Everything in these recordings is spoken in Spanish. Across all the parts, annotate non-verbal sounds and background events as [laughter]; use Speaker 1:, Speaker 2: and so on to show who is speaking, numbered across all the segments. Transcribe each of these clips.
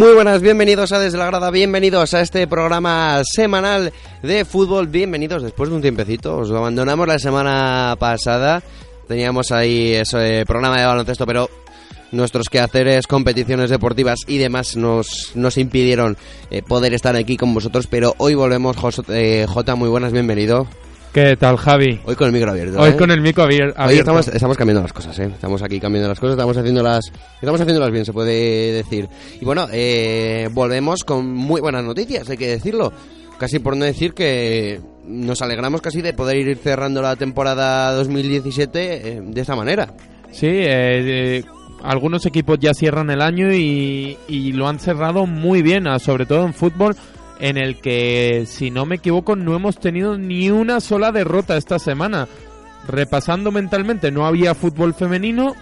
Speaker 1: Muy buenas, bienvenidos a Desde la Grada, bienvenidos a este programa semanal de fútbol, bienvenidos después de un tiempecito, os lo abandonamos la semana pasada, teníamos ahí ese programa de baloncesto, pero nuestros quehaceres, competiciones deportivas y demás nos, nos impidieron eh, poder estar aquí con vosotros, pero hoy volvemos, Jos- eh, Jota, muy buenas, bienvenido,
Speaker 2: ¿Qué tal, Javi?
Speaker 1: hoy con el micro abierto.
Speaker 2: Hoy
Speaker 1: ¿eh?
Speaker 2: con el abier- abierto.
Speaker 1: Hoy estamos, estamos cambiando las cosas, ¿eh? Estamos aquí cambiando las cosas, estamos haciéndolas, estamos haciéndolas bien, se puede decir. Y bueno, eh, volvemos con muy buenas noticias, hay que decirlo. Casi por no decir que nos alegramos casi de poder ir cerrando la temporada 2017 eh, de esta manera.
Speaker 2: Sí, eh, eh, algunos equipos ya cierran el año y, y lo han cerrado muy bien, ah, sobre todo en fútbol, en el que, si no me equivoco, no hemos tenido ni una sola derrota esta semana. Repasando mentalmente, no había fútbol femenino.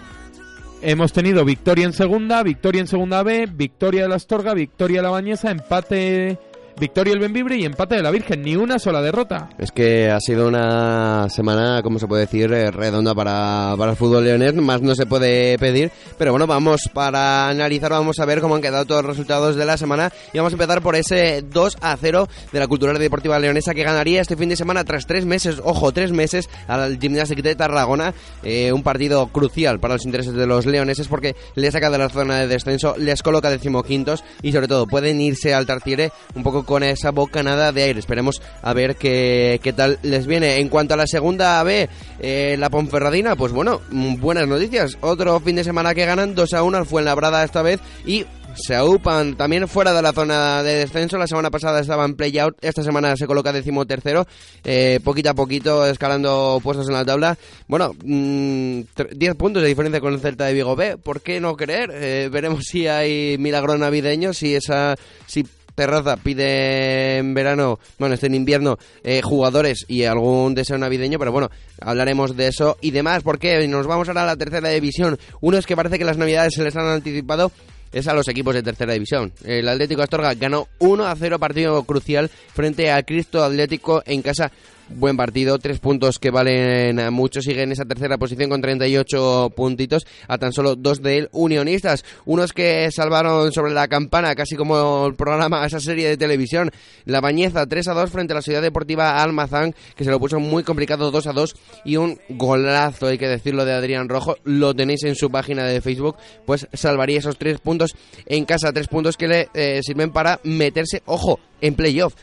Speaker 2: Hemos tenido victoria en segunda, victoria en segunda B, victoria de la Astorga, victoria de la Bañesa, empate, victoria del Benvibre y empate de la Virgen. Ni una sola derrota.
Speaker 1: Es que ha sido una semana, como se puede decir, eh, redonda para, para el fútbol leonés, más no se puede pedir. Pero bueno, vamos para analizar, vamos a ver cómo han quedado todos los resultados de la semana. Y vamos a empezar por ese 2 a 0 de la Cultural Deportiva Leonesa que ganaría este fin de semana tras tres meses, ojo, tres meses al Gimnástic de Tarragona. Eh, un partido crucial para los intereses de los leoneses porque les saca de la zona de descenso, les coloca decimoquintos y sobre todo pueden irse al Tartiere un poco con esa bocanada de aire. Esperemos a ver qué, qué tal les viene. En cuanto a la segunda B, eh, la Ponferradina, pues bueno, mm, buenas noticias. Otro fin de semana que ganan 2 a 1 al Fuenlabrada esta vez y se aupan también fuera de la zona de descenso. La semana pasada estaba en play-out, esta semana se coloca decimotercero, eh, poquito a poquito escalando puestos en la tabla. Bueno, mm, tr- 10 puntos de diferencia con el Celta de Vigo B, ¿por qué no creer? Eh, veremos si hay milagro navideño, si esa... Si Terraza pide en verano, bueno, este en invierno, eh, jugadores y algún deseo navideño, pero bueno, hablaremos de eso y demás, porque nos vamos ahora a la tercera división. Uno es que parece que las navidades se les han anticipado. Es a los equipos de tercera división. El Atlético Astorga ganó 1 a 0 partido crucial frente al Cristo Atlético en casa. Buen partido, tres puntos que valen mucho. Sigue en esa tercera posición con 38 puntitos, a tan solo dos de él unionistas. Unos que salvaron sobre la campana, casi como el programa, [laughs] esa serie de televisión. La Bañeza 3 a 2 frente a la Ciudad Deportiva Almazán, que se lo puso muy complicado 2 a 2. Y un golazo, hay que decirlo, de Adrián Rojo. Lo tenéis en su página de Facebook. Pues salvaría esos tres puntos en casa. Tres puntos que le eh, sirven para meterse, ojo, en playoff.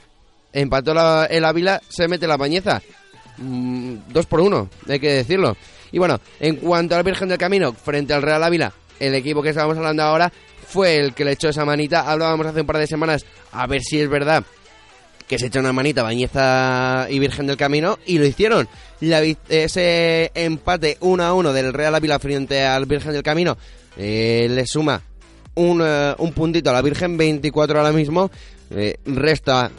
Speaker 1: Empató el Ávila, se mete la Bañeza. Mm, dos por uno, hay que decirlo. Y bueno, en cuanto al Virgen del Camino, frente al Real Ávila, el equipo que estábamos hablando ahora fue el que le echó esa manita. Hablábamos hace un par de semanas, a ver si es verdad que se echa una manita Bañeza y Virgen del Camino y lo hicieron. La ese empate 1 a 1 del Real Ávila frente al Virgen del Camino eh, le suma un, eh, un puntito a la Virgen, 24 ahora mismo. eh, resta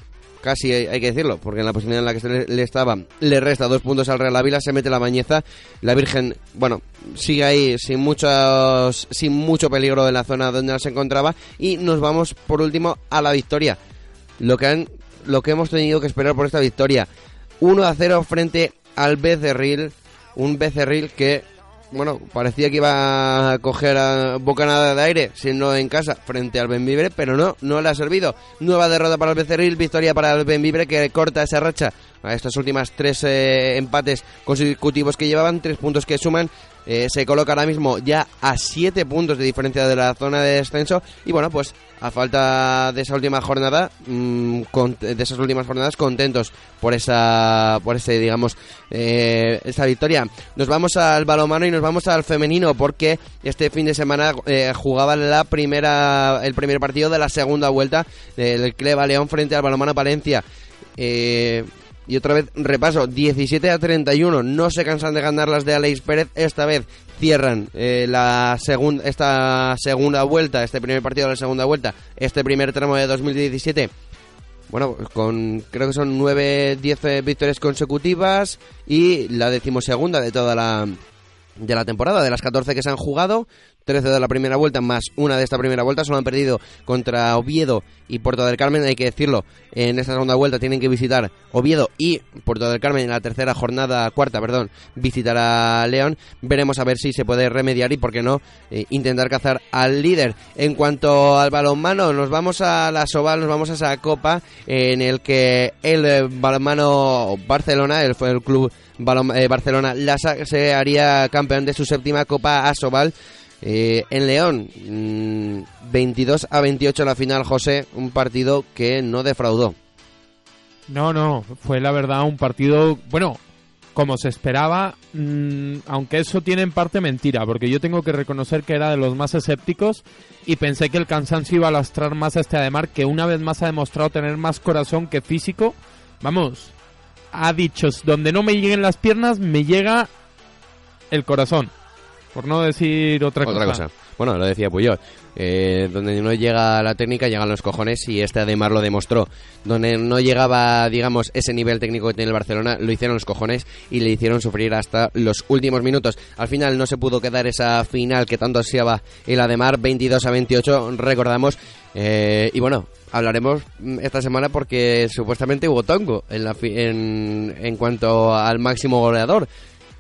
Speaker 1: casi hay que decirlo, porque en la posición en la que se le, le estaba, le resta dos puntos al Real Ávila, se mete la bañeza, la Virgen, bueno, sigue ahí sin muchos, sin mucho peligro en la zona donde se encontraba, y nos vamos por último a la victoria. Lo que han, lo que hemos tenido que esperar por esta victoria. 1 a 0 frente al Becerril, un Becerril que bueno, parecía que iba a coger a bocanada de aire, siendo en casa, frente al Benvibre, pero no, no le ha servido. Nueva derrota para el Becerril, victoria para el Benvibre que corta esa racha a estas últimas tres eh, empates consecutivos que llevaban, tres puntos que suman. Eh, se coloca ahora mismo ya a siete puntos de diferencia de la zona de descenso. Y bueno, pues a falta de esa última jornada, mm, con- de esas últimas jornadas, contentos por esa, por ese, digamos, eh, esta victoria. Nos vamos al balomano y nos vamos al femenino porque este fin de semana eh, jugaba la primera, el primer partido de la segunda vuelta del Cleva León frente al balomano Palencia. Eh, Y otra vez repaso, 17 a 31. No se cansan de ganar las de Aleix Pérez. Esta vez cierran eh, la segunda esta segunda vuelta, este primer partido de la segunda vuelta, este primer tramo de 2017 bueno, con creo que son 9, 10 victorias consecutivas y la decimosegunda de toda la de la temporada, de las 14 que se han jugado, 13 de la primera vuelta más una de esta primera vuelta, solo han perdido contra Oviedo y Puerto del Carmen, hay que decirlo, en esta segunda vuelta tienen que visitar Oviedo y Puerto del Carmen. En la tercera jornada, cuarta, perdón, visitará León, veremos a ver si se puede remediar y por qué no eh, intentar cazar al líder. En cuanto al balonmano, nos vamos a la Soval, nos vamos a esa copa en el que el eh, balonmano Barcelona, el, el club eh, Barcelona, se haría campeón de su séptima copa Asobal eh, en León, 22 mm, a 28 la final, José, un partido que no defraudó.
Speaker 2: No, no, fue la verdad un partido, bueno, como se esperaba, mm, aunque eso tiene en parte mentira, porque yo tengo que reconocer que era de los más escépticos y pensé que el cansancio iba a lastrar más a este Ademar, que una vez más ha demostrado tener más corazón que físico. Vamos, ha dicho, donde no me lleguen las piernas, me llega el corazón. Por no decir otra,
Speaker 1: otra cosa. Bueno, lo decía Puyol. Eh, donde no llega la técnica, llegan los cojones y este Ademar lo demostró. Donde no llegaba, digamos, ese nivel técnico que tiene el Barcelona, lo hicieron los cojones y le hicieron sufrir hasta los últimos minutos. Al final no se pudo quedar esa final que tanto ansiaba el Ademar, 22 a 28, recordamos. Eh, y bueno, hablaremos esta semana porque supuestamente hubo tongo en, la en, en cuanto al máximo goleador.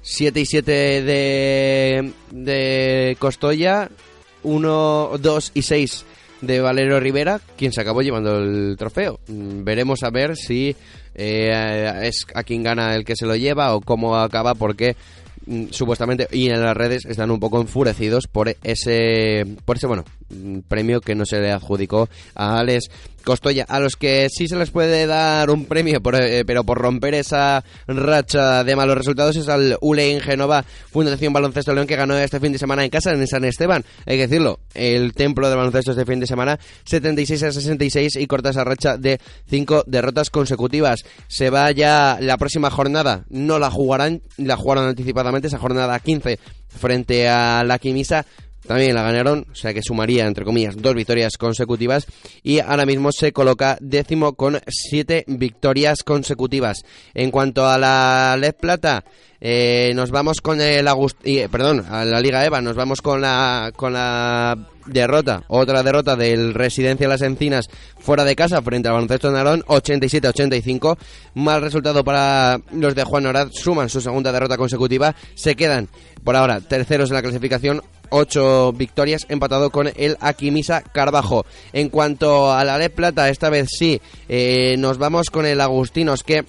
Speaker 1: 7 y 7 de, de Costoya, 1, 2 y 6 de Valero Rivera, quien se acabó llevando el trofeo. Mm, veremos a ver si eh, es a quien gana el que se lo lleva o cómo acaba, porque mm, supuestamente y en las redes están un poco enfurecidos por ese por ese bueno premio que no se le adjudicó a Alex Costoya, a los que sí se les puede dar un premio, eh, pero por romper esa racha de malos resultados es al ULE en Genova, Fundación Baloncesto León, que ganó este fin de semana en casa en San Esteban. Hay que decirlo, el templo de baloncesto este fin de semana, 76 a 66 y corta esa racha de 5 derrotas consecutivas. Se va ya la próxima jornada, no la jugarán, la jugaron anticipadamente, esa jornada 15 frente a la Quimisa también la ganaron, o sea que sumaría, entre comillas, dos victorias consecutivas y ahora mismo se coloca décimo con siete victorias consecutivas. En cuanto a la Led Plata, eh, nos vamos con el Agust perdón, a la Liga EVA, nos vamos con la, con la derrota, otra derrota del Residencia Las Encinas fuera de casa frente al Baloncesto Narón, 87-85. Mal resultado para los de Juan Orad, suman su segunda derrota consecutiva, se quedan por ahora terceros en la clasificación, ocho victorias, empatado con el Aquimisa Carbajo. En cuanto a la Le Plata, esta vez sí, eh, nos vamos con el Agustinos que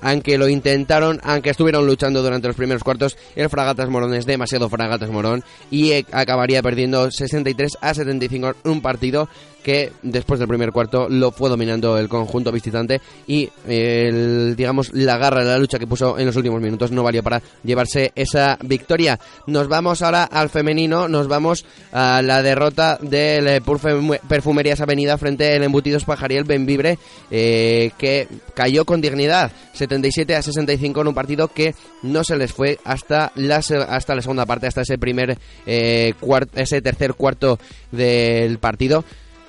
Speaker 1: aunque lo intentaron, aunque estuvieron luchando durante los primeros cuartos, el Fragatas Morón es demasiado Fragatas Morón y eh, acabaría perdiendo 63 a 75 en un partido que después del primer cuarto lo fue dominando el conjunto visitante y el, digamos la garra de la lucha que puso en los últimos minutos no valió para llevarse esa victoria. Nos vamos ahora al femenino, nos vamos a la derrota del Perfumerías Avenida frente al Embutidos Pajariel Benvibre eh, que cayó con dignidad 77 a 65 en un partido que no se les fue hasta la, hasta la segunda parte, hasta ese primer eh, ese tercer cuarto del partido.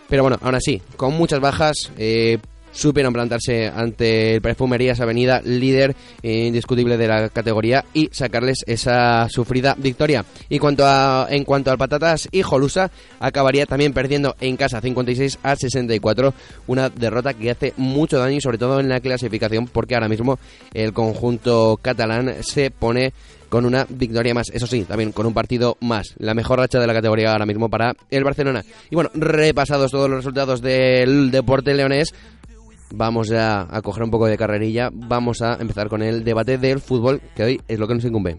Speaker 1: Pero bueno, aún así, con muchas bajas, eh, supieron plantarse ante el Perfumerías Avenida, líder indiscutible de la categoría, y sacarles esa sufrida victoria. Y cuanto a, en cuanto al Patatas y Jolusa, acabaría también perdiendo en casa 56 a 64, una derrota que hace mucho daño, sobre todo en la clasificación, porque ahora mismo el conjunto catalán se pone con una victoria más. Eso sí, también con un partido más. La mejor racha de la categoría ahora mismo para el Barcelona. Y bueno, repasados todos los resultados del deporte leonés, vamos ya a coger un poco de carrerilla. Vamos a empezar con el debate del fútbol, que hoy es lo que nos incumbe.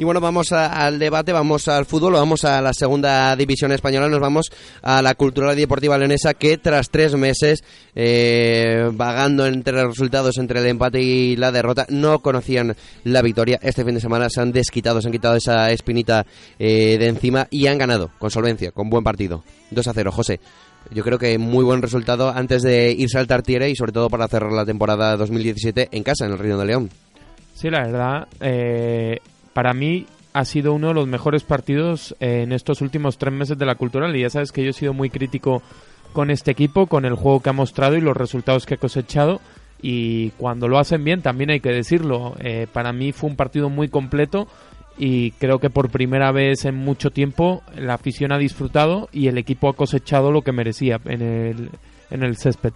Speaker 1: Y bueno, vamos al debate, vamos al fútbol, vamos a la segunda división española, nos vamos a la Cultural Deportiva Leonesa que tras tres meses eh, vagando entre los resultados, entre el empate y la derrota, no conocían la victoria. Este fin de semana se han desquitado, se han quitado esa espinita eh, de encima y han ganado con solvencia, con buen partido. 2 a 0, José. Yo creo que muy buen resultado antes de irse al Tartiere y sobre todo para cerrar la temporada 2017 en casa, en el Reino de León.
Speaker 2: Sí, la verdad, eh, para mí ha sido uno de los mejores partidos eh, en estos últimos tres meses de la cultural y ya sabes que yo he sido muy crítico con este equipo, con el juego que ha mostrado y los resultados que ha cosechado y cuando lo hacen bien también hay que decirlo. Eh, para mí fue un partido muy completo y creo que por primera vez en mucho tiempo la afición ha disfrutado y el equipo ha cosechado lo que merecía en el, en el césped.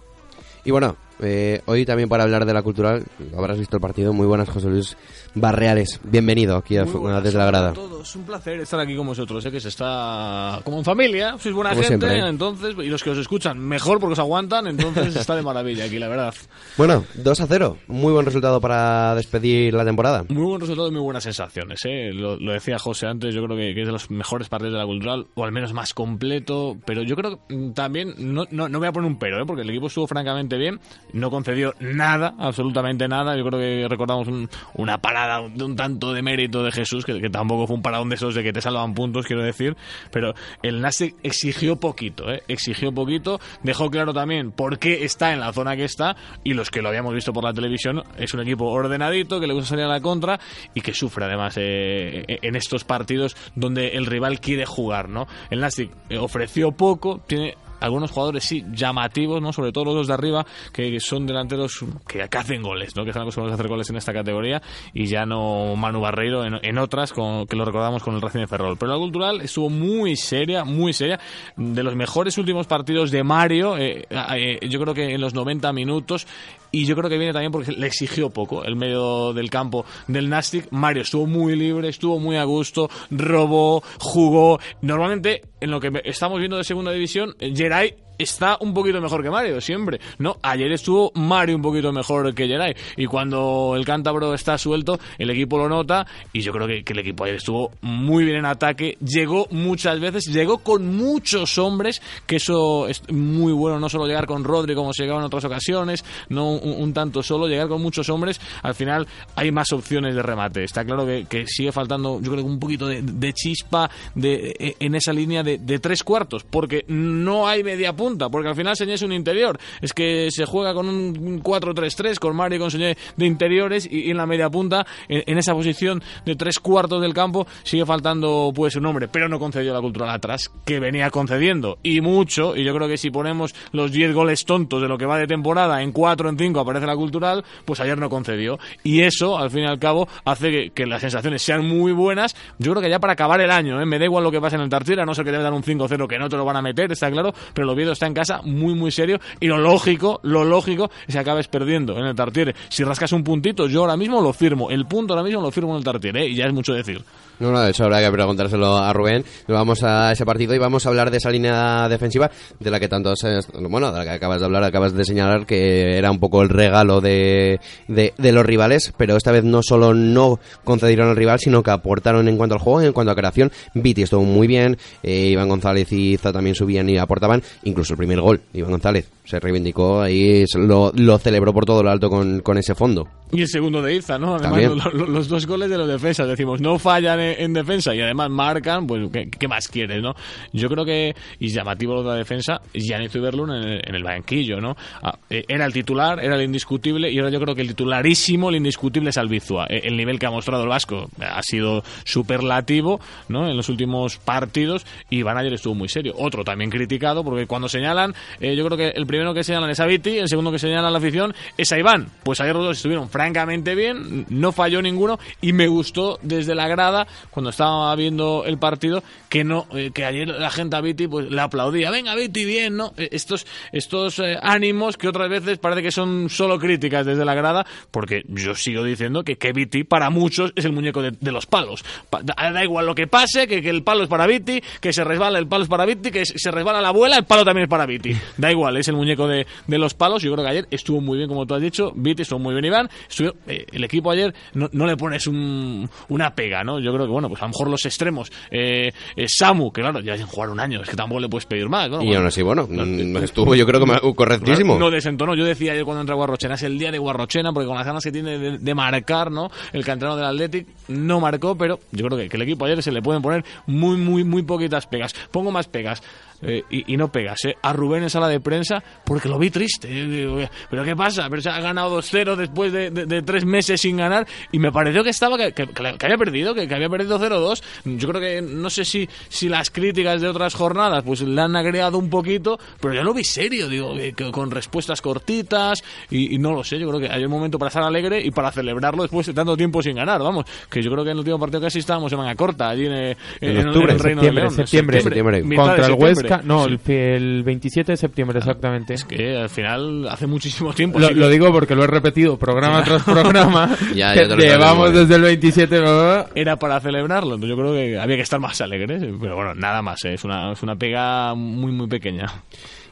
Speaker 1: Y bueno, eh, hoy también para hablar de la cultural, habrás visto el partido. Muy buenas, José Luis Barreales. Bienvenido aquí a
Speaker 3: buenas
Speaker 1: desde la grada.
Speaker 3: a todos, un placer estar aquí con vosotros. Sé que se está como en familia, sois buena
Speaker 1: Como
Speaker 3: gente,
Speaker 1: siempre, ¿eh?
Speaker 3: entonces, y los que os escuchan mejor porque os aguantan, entonces [laughs] está de maravilla aquí, la verdad.
Speaker 1: Bueno, 2 a 0. Muy buen resultado para despedir la temporada.
Speaker 3: Muy buen resultado y muy buenas sensaciones. ¿eh? Lo, lo decía José antes, yo creo que, que es de los mejores partidos de la cultural, o al menos más completo, pero yo creo que también, no, no, no voy a poner un pero, ¿eh? porque el equipo estuvo francamente bien, no concedió nada, absolutamente nada. Yo creo que recordamos un- una parada de un tanto de mérito de Jesús, que, tampoco fue un paradón de esos de que te salvan puntos, quiero decir, pero el Nastic exigió poquito, ¿eh? exigió poquito, dejó claro también por qué está en la zona que está, y los que lo habíamos visto por la televisión, es un equipo ordenadito, que le gusta salir a la contra y que sufre además eh, en estos partidos donde el rival quiere jugar, ¿no? El Nastic eh, ofreció poco, tiene algunos jugadores sí llamativos, ¿no? Sobre todo los dos de arriba, que son delanteros que, hacen goles, ¿no? Que están acostumbrados a hacer goles en esta categoría y ya no Manu Barreiro en, en otras, con- que lo recordamos con el Racing de Ferrol. Pero la cultural estuvo muy seria, muy seria. De los mejores últimos partidos de Mario, eh, eh, yo creo que en los 90 minutos. Y yo creo que viene también porque le exigió poco el medio del campo del Nastic. Mario estuvo muy libre, estuvo muy a gusto, robó, jugó. Normalmente, en lo que estamos viendo de segunda división, Geray está un poquito mejor que Mario, siempre. No, ayer estuvo Mario un poquito mejor que Geray. Y cuando el cántabro está suelto, el equipo lo nota. Y yo creo que, el equipo ayer estuvo muy bien en ataque. Llegó muchas veces, llegó con muchos hombres, que eso es muy bueno. No solo llegar con Rodri como se llegaba en otras ocasiones, no un, tanto solo, llegar con muchos hombres. Al final hay más opciones de remate. Está claro que, sigue faltando, yo creo que un poquito de, chispa de, eh, en esa línea de, de tres cuartos, porque no hay media punta, porque al final Señé es un interior. Es que se juega con un 4-3-3, con Mario y con Señé de interiores, y, en la media punta, en, esa posición de tres cuartos del campo, sigue faltando pues un hombre, pero no concedió la cultural atrás, que venía concediendo, y mucho, y yo creo que si ponemos los 10 goles tontos de lo que va de temporada, en 4 en 5 aparece la cultural, pues ayer no concedió. Y eso, al fin y al cabo, hace que, las sensaciones sean muy buenas. Yo creo que ya para acabar el año, ¿eh? me da igual lo que pase en el Tartiere, a no ser que debe dar un 5-0 que no te lo van a meter, está claro, pero el Oviedo está en casa muy, muy serio. Y lo lógico, lo lógico es que acabes perdiendo en el Tartiere. Si rascas un puntito, yo ahora mismo lo firmo. El punto ahora mismo lo firmo en el Tartiere, ¿eh? y ya es mucho decir.
Speaker 1: No, no, de hecho habrá que preguntárselo a Rubén. Vamos a ese partido y vamos a hablar de esa línea defensiva de la que tanto, se- bueno, de la que acabas de hablar, acabas de señalar que era un poco el regalo de, de, de los rivales, pero esta vez no solo no concedieron al rival, sino que aportaron en cuanto al juego en cuanto a creación. Viti estuvo muy bien, eh, Iván González y Iza también subían y aportaban, incluso el primer gol, Iván González se reivindicó ahí, lo, lo celebró por todo lo alto con, con ese fondo.
Speaker 3: Y el segundo de Iza, ¿no? Además,
Speaker 1: También.
Speaker 3: lo- lo- los dos goles de los defensas, decimos, no fallan en, en defensa y además marcan, pues, ¿qué, qué más quieres, no? Yo creo que, y llamativo lo de la defensa, Gianni Zuberlun en el, en el banquillo, ¿no? Ah, eh, era el titular, era el indiscutible, y ahora yo creo que el titularísimo, el indiscutible es Albizua. Eh, El nivel que ha mostrado el Vasco ha sido superlativo, ¿no? En los últimos partidos, y Van ayer estuvo muy serio. Otro también criticado, porque cuando señalan, eh, yo creo que el primero que señalan es a Viti, el segundo que señalan a la afición es a Iván. Pues ayer los dos estuvieron francamente bien, no falló ninguno, y me gustó desde la grada, cuando estaba viendo el partido, que no eh, que ayer la gente a Viti pues le aplaudía. Venga, Viti, bien, ¿no? Eh, Estos, estos eh, ánimos que otras veces parece que son solo críticas desde la grada, porque yo sigo diciendo que, que Viti para muchos es el muñeco de, los palos. Pa- da, igual lo que pase, que, que el palo es para Viti, que se resbala el palo es para Viti, que se resbala la abuela, el palo también poner para Viti. Da igual, es el muñeco de, de los palos. Yo creo que ayer estuvo muy bien, como tú has dicho. Viti estuvo muy bien, Iván. Estuvo- el equipo ayer no, no le pones un- una pega, ¿no? Yo creo que, bueno, pues a lo mejor los extremos. Eh, eh, Samu, que claro, ya sin jugar un año, es que tampoco le puedes pedir más. Bueno,
Speaker 1: Y aún así, bueno, mm, estuvo yo creo que correctísimo.
Speaker 3: no desentonó. Yo decía ayer cuando entra Guarrochena, es el día de Guarrochena, porque con las ganas que tiene de, de marcar, ¿no? El canterano del Athletic no marcó, pero yo creo que, que el equipo ayer se le pueden poner muy, muy, muy poquitas pegas. Pongo más pegas. Eh, y, y no pegas, ¿eh? A Rubén en sala de prensa, porque lo vi triste. Yo digo, ¿Pero qué pasa? Pero se ha ganado 2-0 después de, de- de tres meses sin ganar, y me pareció que estaba, que, que- que había perdido, que, que había perdido 0-2. Yo creo que, no sé si, si las críticas de otras jornadas, pues le han agregado un poquito, pero yo lo vi serio, digo, eh, con respuestas cortitas, y, y no lo sé, yo creo que hay un momento para estar alegre y para celebrarlo después de tanto tiempo sin ganar, vamos, que yo creo que en el último partido casi estábamos en manga corta, allí en, eh, en,
Speaker 1: octubre,
Speaker 3: el Reino de
Speaker 2: septiembre, septiembre.
Speaker 1: Septiembre.
Speaker 3: de
Speaker 2: Contra el
Speaker 3: septiembre.
Speaker 2: Huesca, no,
Speaker 3: Sí.
Speaker 2: el, el 27 de septiembre exactamente.
Speaker 3: Es que al final hace muchísimo tiempo.
Speaker 2: Lo,
Speaker 3: que-
Speaker 2: lo digo porque lo he repetido programa tras [laughs] programa.
Speaker 1: Ya, ya te
Speaker 2: llevamos desde el 27. ¿no?
Speaker 3: era para celebrarlo. Entonces yo creo que había que estar más alegres. Pero bueno, nada más. ¿eh? Es, una, es una pega muy, muy pequeña.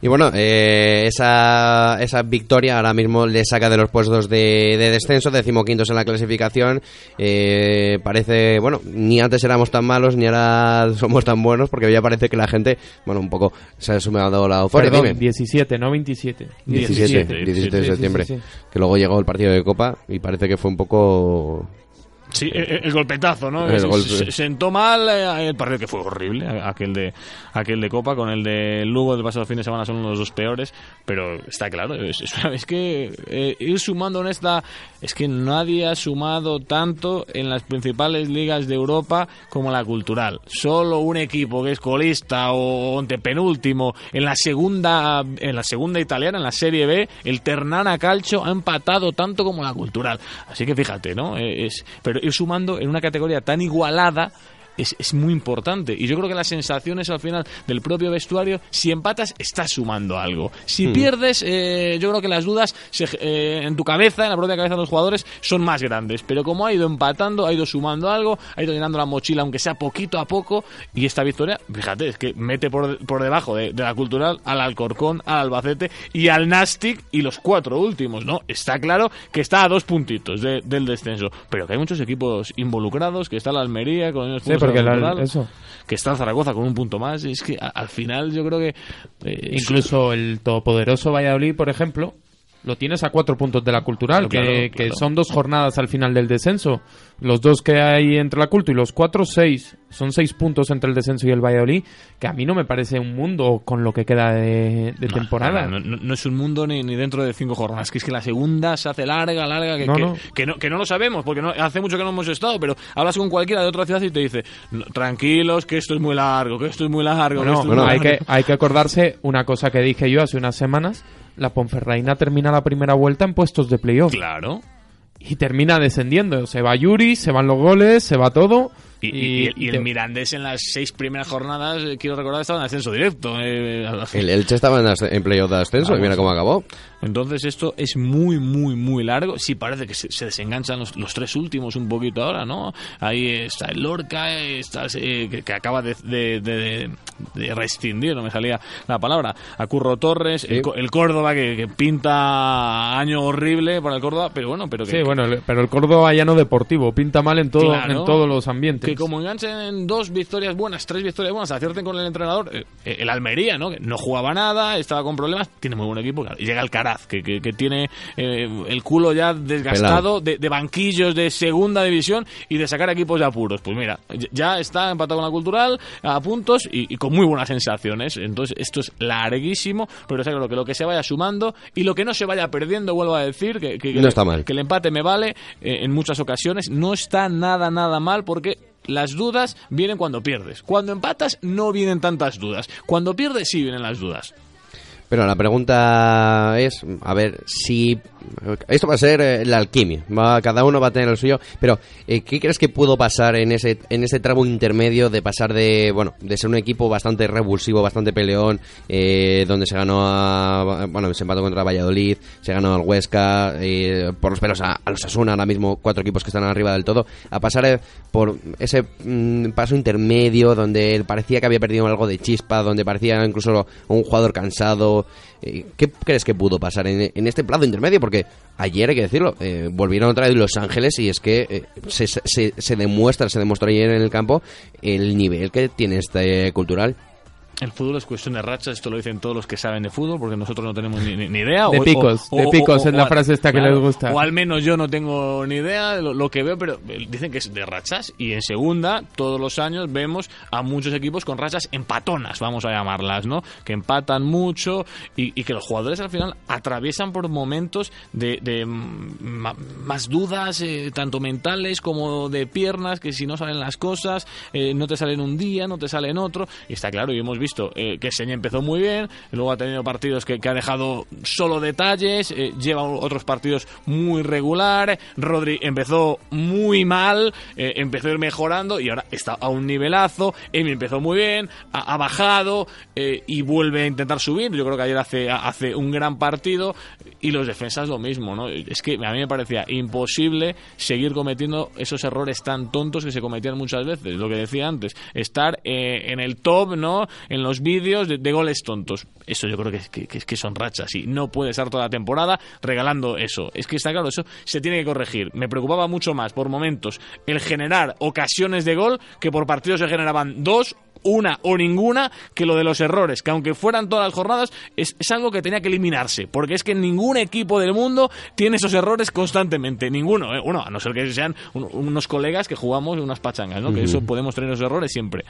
Speaker 1: Y bueno, eh, esa, esa victoria ahora mismo le saca de los puestos de, de descenso, decimoquintos en la clasificación. Eh, parece, bueno, ni antes éramos tan malos, ni ahora [laughs] somos tan buenos, porque ya parece que la gente, bueno, un poco se ha sumado la euforia.
Speaker 2: Perdón,
Speaker 1: dime.
Speaker 2: 17, no 27.
Speaker 1: 17,
Speaker 3: 17,
Speaker 1: 17 de septiembre. Que luego llegó el partido de Copa y parece que fue un poco.
Speaker 3: Sí, el, el golpetazo, ¿no?
Speaker 1: El
Speaker 3: Se-
Speaker 1: golpe.
Speaker 3: se- sentó mal eh, el partido que fue horrible, aquel de aquel de Copa con el de Lugo del pasado fin de semana son los dos peores, pero está claro, es, es que eh, ir sumando en esta es que nadie ha sumado tanto en las principales ligas de Europa como la cultural. Solo un equipo que es colista o antepenúltimo en la segunda en la segunda italiana, en la Serie B, el Ternana Calcio ha empatado tanto como la cultural. Así que fíjate, ¿no? Eh, Es, pero ir sumando en una categoría tan igualada es, es muy importante. Y yo creo que las sensaciones al final del propio vestuario, si empatas, estás sumando algo. Si pierdes, eh, yo creo que las dudas se- eh, en tu cabeza, en la propia cabeza de los jugadores, son más grandes. Pero como ha ido empatando, ha ido sumando algo, ha ido llenando la mochila, aunque sea poquito a poco, y esta victoria, fíjate, es que mete por, por debajo de, de la cultural al Alcorcón, al Albacete y al Nastic y los cuatro últimos, ¿no? Está claro que está a dos puntitos de- del descenso, pero que hay muchos equipos involucrados, que está la Almería con unos
Speaker 2: Sí, porque
Speaker 3: la cultural,
Speaker 2: eso.
Speaker 3: que está Zaragoza con un punto más, y es que a- al final yo creo que... eh,
Speaker 2: Incluso el todopoderoso Valladolid, por ejemplo, lo tienes a cuatro puntos de la cultural,
Speaker 3: Claro,
Speaker 2: que,
Speaker 3: claro.
Speaker 2: que son dos jornadas al final del descenso. Los dos que hay entre la culto y los cuatro, seis. Son seis puntos entre el descenso y el Valladolid, que a mí no me parece un mundo con lo que queda de, de
Speaker 3: No,
Speaker 2: temporada.
Speaker 3: No, no- no es un mundo ni, ni dentro de cinco jornadas. Que es que la segunda se hace larga, larga, que
Speaker 2: No,
Speaker 3: que,
Speaker 2: no.
Speaker 3: que no, que no lo sabemos, porque hace mucho que no hemos estado, pero hablas con cualquiera de otra ciudad y te dice, "No, tranquilos, que esto es muy largo, que esto es muy largo. que
Speaker 2: Bueno,
Speaker 3: esto es
Speaker 1: bueno,
Speaker 3: muy
Speaker 2: hay,
Speaker 3: largo".
Speaker 2: que, hay que acordarse una cosa que dije yo hace unas semanas. La Ponferraina termina la primera vuelta en puestos de playoff.
Speaker 3: Claro.
Speaker 2: Y termina descendiendo. Se va Yuri, se van los goles, se va todo.
Speaker 3: Y, y- y- y
Speaker 2: te-
Speaker 3: el Mirandés en las seis primeras jornadas, eh, quiero recordar, estaba en ascenso directo. eh,
Speaker 1: El Elche estaba en, playoff de ascenso y mira cómo acabó.
Speaker 3: Entonces esto es muy, muy, muy largo. Sí parece que se, se desenganchan los, los tres últimos un poquito ahora, ¿no? Ahí está el Lorca, está, eh, que, que acaba de, de, de- de rescindir, no me salía la palabra, a Curro Torres, el, el Córdoba que, que pinta año horrible para el Córdoba, pero bueno, pero que,
Speaker 2: Sí, bueno, el- pero el Córdoba ya no deportivo, pinta mal en, todo,
Speaker 3: Claro.
Speaker 2: en todos los ambientes.
Speaker 3: que como enganchen dos victorias buenas, tres victorias buenas, acierten con el entrenador, eh, eh, el Almería, ¿no? Que no jugaba nada, estaba con problemas, tiene muy buen equipo, claro, y llega el Que, que, que tiene eh, el culo ya desgastado de, de banquillos de segunda división y de sacar equipos de apuros. Pues mira, ya- está empatado con la cultural, a puntos y, y con muy buenas sensaciones. Entonces, esto es larguísimo, pero claro que lo que se vaya sumando y lo que no se vaya perdiendo, vuelvo a decir, que,
Speaker 1: No está mal.
Speaker 3: que el empate me vale eh, en muchas ocasiones, no está nada, nada mal porque las dudas vienen cuando pierdes. Cuando empatas no vienen tantas dudas. Cuando pierdes sí vienen las dudas.
Speaker 1: Pero la pregunta es, a ver, si esto va a ser eh, la alquimia, va, cada uno va a tener lo suyo, pero eh, ¿qué crees que pudo pasar en ese en ese tramo intermedio de pasar de, bueno, de ser un equipo bastante revulsivo, bastante peleón, eh, donde se ganó a, bueno, se empató contra Valladolid, se ganó al Huesca, eh, por los pelos a, los Asuna, ahora mismo cuatro equipos que están arriba del todo, a pasar eh, por ese mm, paso intermedio donde parecía que había perdido algo de chispa, donde parecía incluso un jugador cansado, eh, ¿Qué crees que pudo pasar en, este plazo intermedio? Ayer, hay que decirlo, eh, volvieron otra vez Los Ángeles y es que eh, se, se, se, demuestra, se demostró ayer en el campo el nivel que tiene este cultural.
Speaker 3: El fútbol es cuestión de rachas, esto lo dicen todos los que saben de fútbol, porque nosotros no tenemos ni, ni, idea.
Speaker 2: De
Speaker 3: o,
Speaker 2: picos,
Speaker 3: o,
Speaker 2: de
Speaker 3: o,
Speaker 2: picos es la frase esta que les gusta.
Speaker 3: O al menos yo no tengo ni idea de lo, lo, que veo, pero dicen que es de rachas. Y en segunda, todos los años vemos a muchos equipos con rachas empatonas, vamos a llamarlas, ¿no? Que empatan mucho y, y que los jugadores al final atraviesan por momentos de, de más dudas, eh, tanto mentales como de piernas, que si no salen las cosas, eh, no te salen un día, no te salen otro. Y está claro, y hemos visto eh, que se empezó muy bien, luego ha tenido partidos que, ha dejado solo detalles, eh, lleva otros partidos muy regular, Rodri empezó muy mal, eh, empezó a ir mejorando y ahora está a un nivelazo, Emi empezó muy bien, ha, ha bajado y vuelve a intentar subir, yo creo que ayer hace, hace un gran partido y los defensas lo mismo, ¿no? Es que a mí me parecía imposible seguir cometiendo esos errores tan tontos que se cometían muchas veces, lo que decía antes, estar en el top, ¿no? En los vídeos de, de goles tontos. Eso yo creo que, que, que, son rachas y no puede estar toda la temporada regalando eso. Es que está claro, eso se tiene que corregir. Me preocupaba mucho más por momentos el generar ocasiones de gol que por partidos se generaban dos una o ninguna que lo de los errores, que aunque fueran todas las jornadas, es, es, algo que tenía que eliminarse, porque es que ningún equipo del mundo tiene esos errores constantemente, ninguno, ¿eh? uno, a no ser que sean un, unos colegas que jugamos unas pachangas, ¿no? Uh -huh. que eso podemos tener esos errores siempre.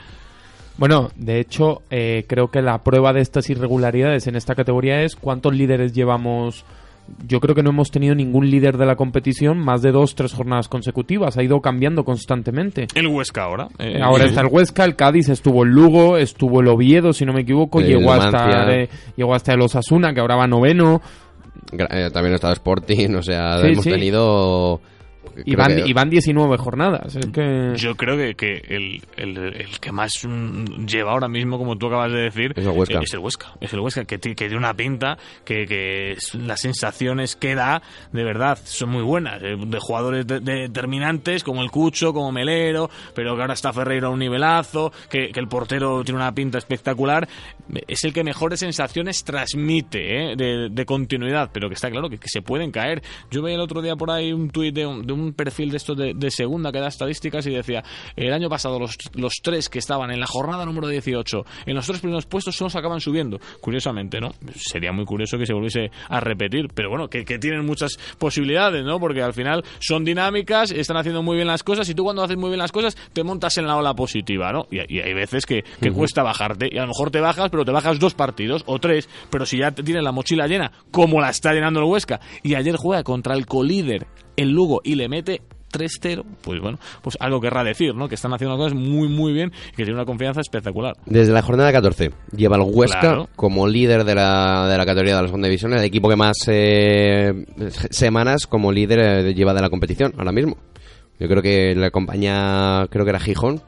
Speaker 2: Bueno, de hecho, eh, creo que la prueba de estas irregularidades en esta categoría es cuántos líderes llevamos. Yo creo que no hemos tenido ningún líder de la competición más de dos, tres jornadas consecutivas. Ha ido cambiando constantemente.
Speaker 3: El Huesca ahora.
Speaker 2: Eh, ahora está el Huesca, el Cádiz, estuvo el Lugo, estuvo el Oviedo, si no me equivoco,
Speaker 1: el
Speaker 2: llegó hasta, de, llegó hasta el Osasuna, que ahora va noveno.
Speaker 1: Eh, también ha estado Sporting, o sea, sí, hemos sí. tenido
Speaker 2: y van, que... y van 19 jornadas. Es que...
Speaker 3: Yo creo que, que el, el, el, que más mm, lleva ahora mismo, como tú acabas de decir,
Speaker 1: es el Huesca.
Speaker 3: Es el Huesca, es el Huesca que, que tiene una pinta que, que las sensaciones que da, de verdad, son muy buenas. Eh, de jugadores de, de determinantes como el Cucho, como Melero, pero que ahora está Ferreiro a un nivelazo, que, que el portero tiene una pinta espectacular. Es el que mejores sensaciones transmite eh, de, de, continuidad, pero que está claro que, que, se pueden caer. Yo veía el otro día por ahí un tuit de un, de un perfil de estos de, de, segunda que da estadísticas y decía, el año pasado los, los tres que estaban en la jornada número 18, en los tres primeros puestos solo se acaban subiendo. Curiosamente, ¿no? Sería muy curioso que se volviese a repetir, pero bueno, que, que tienen muchas posibilidades, ¿no? Porque al final son dinámicas, están haciendo muy bien las cosas y tú cuando haces muy bien las cosas te montas en la ola positiva, ¿no? Y, y hay veces que, que uh -huh. cuesta bajarte y a lo mejor te bajas, pero te bajas dos partidos o tres, pero si ya te tienes la mochila llena, como la está llenando el Huesca, y ayer juega contra el colíder el Lugo y le mete 3-0, pues bueno, pues algo querrá decir, ¿no? Que están haciendo cosas muy, muy bien y que tienen una confianza espectacular.
Speaker 1: Desde la jornada 14 lleva el Huesca claro. como líder de la, de la categoría de la segunda división, el equipo que más eh, semanas como líder eh, lleva de la competición ahora mismo. Yo creo que le acompaña, creo que era Gijón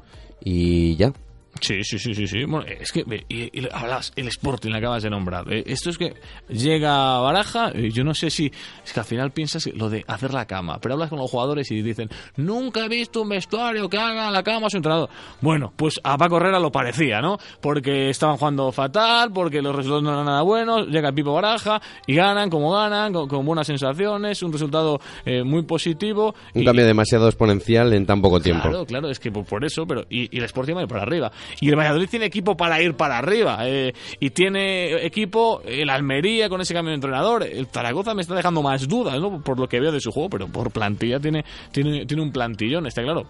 Speaker 1: y ya.
Speaker 3: Sí, sí, sí, sí, sí. Bueno, es que y, y, hablas, el Sporting le acabas de nombrar. Eh, esto es que llega Baraja, yo no sé si es que al final piensas lo de hacer la cama, pero hablas con los jugadores y dicen, nunca he visto un vestuario que haga la cama a su entrenador. Bueno, pues a Paco Herrera lo parecía, ¿no? Porque estaban jugando fatal, porque los resultados no eran nada buenos, llega el Pipo Baraja y ganan como ganan, con, con buenas sensaciones, un resultado eh, muy positivo.
Speaker 1: Un
Speaker 3: y,
Speaker 1: cambio demasiado exponencial en tan poco tiempo.
Speaker 3: Claro, claro, es que por, por eso, pero y, y el Sporting va para arriba. Y el Valladolid tiene equipo para ir para arriba. Eh, y tiene equipo el Almería con ese cambio de entrenador. El Zaragoza me está dejando más dudas, ¿no? Por lo que veo de su juego, pero por plantilla tiene, tiene, tiene un plantillón, está claro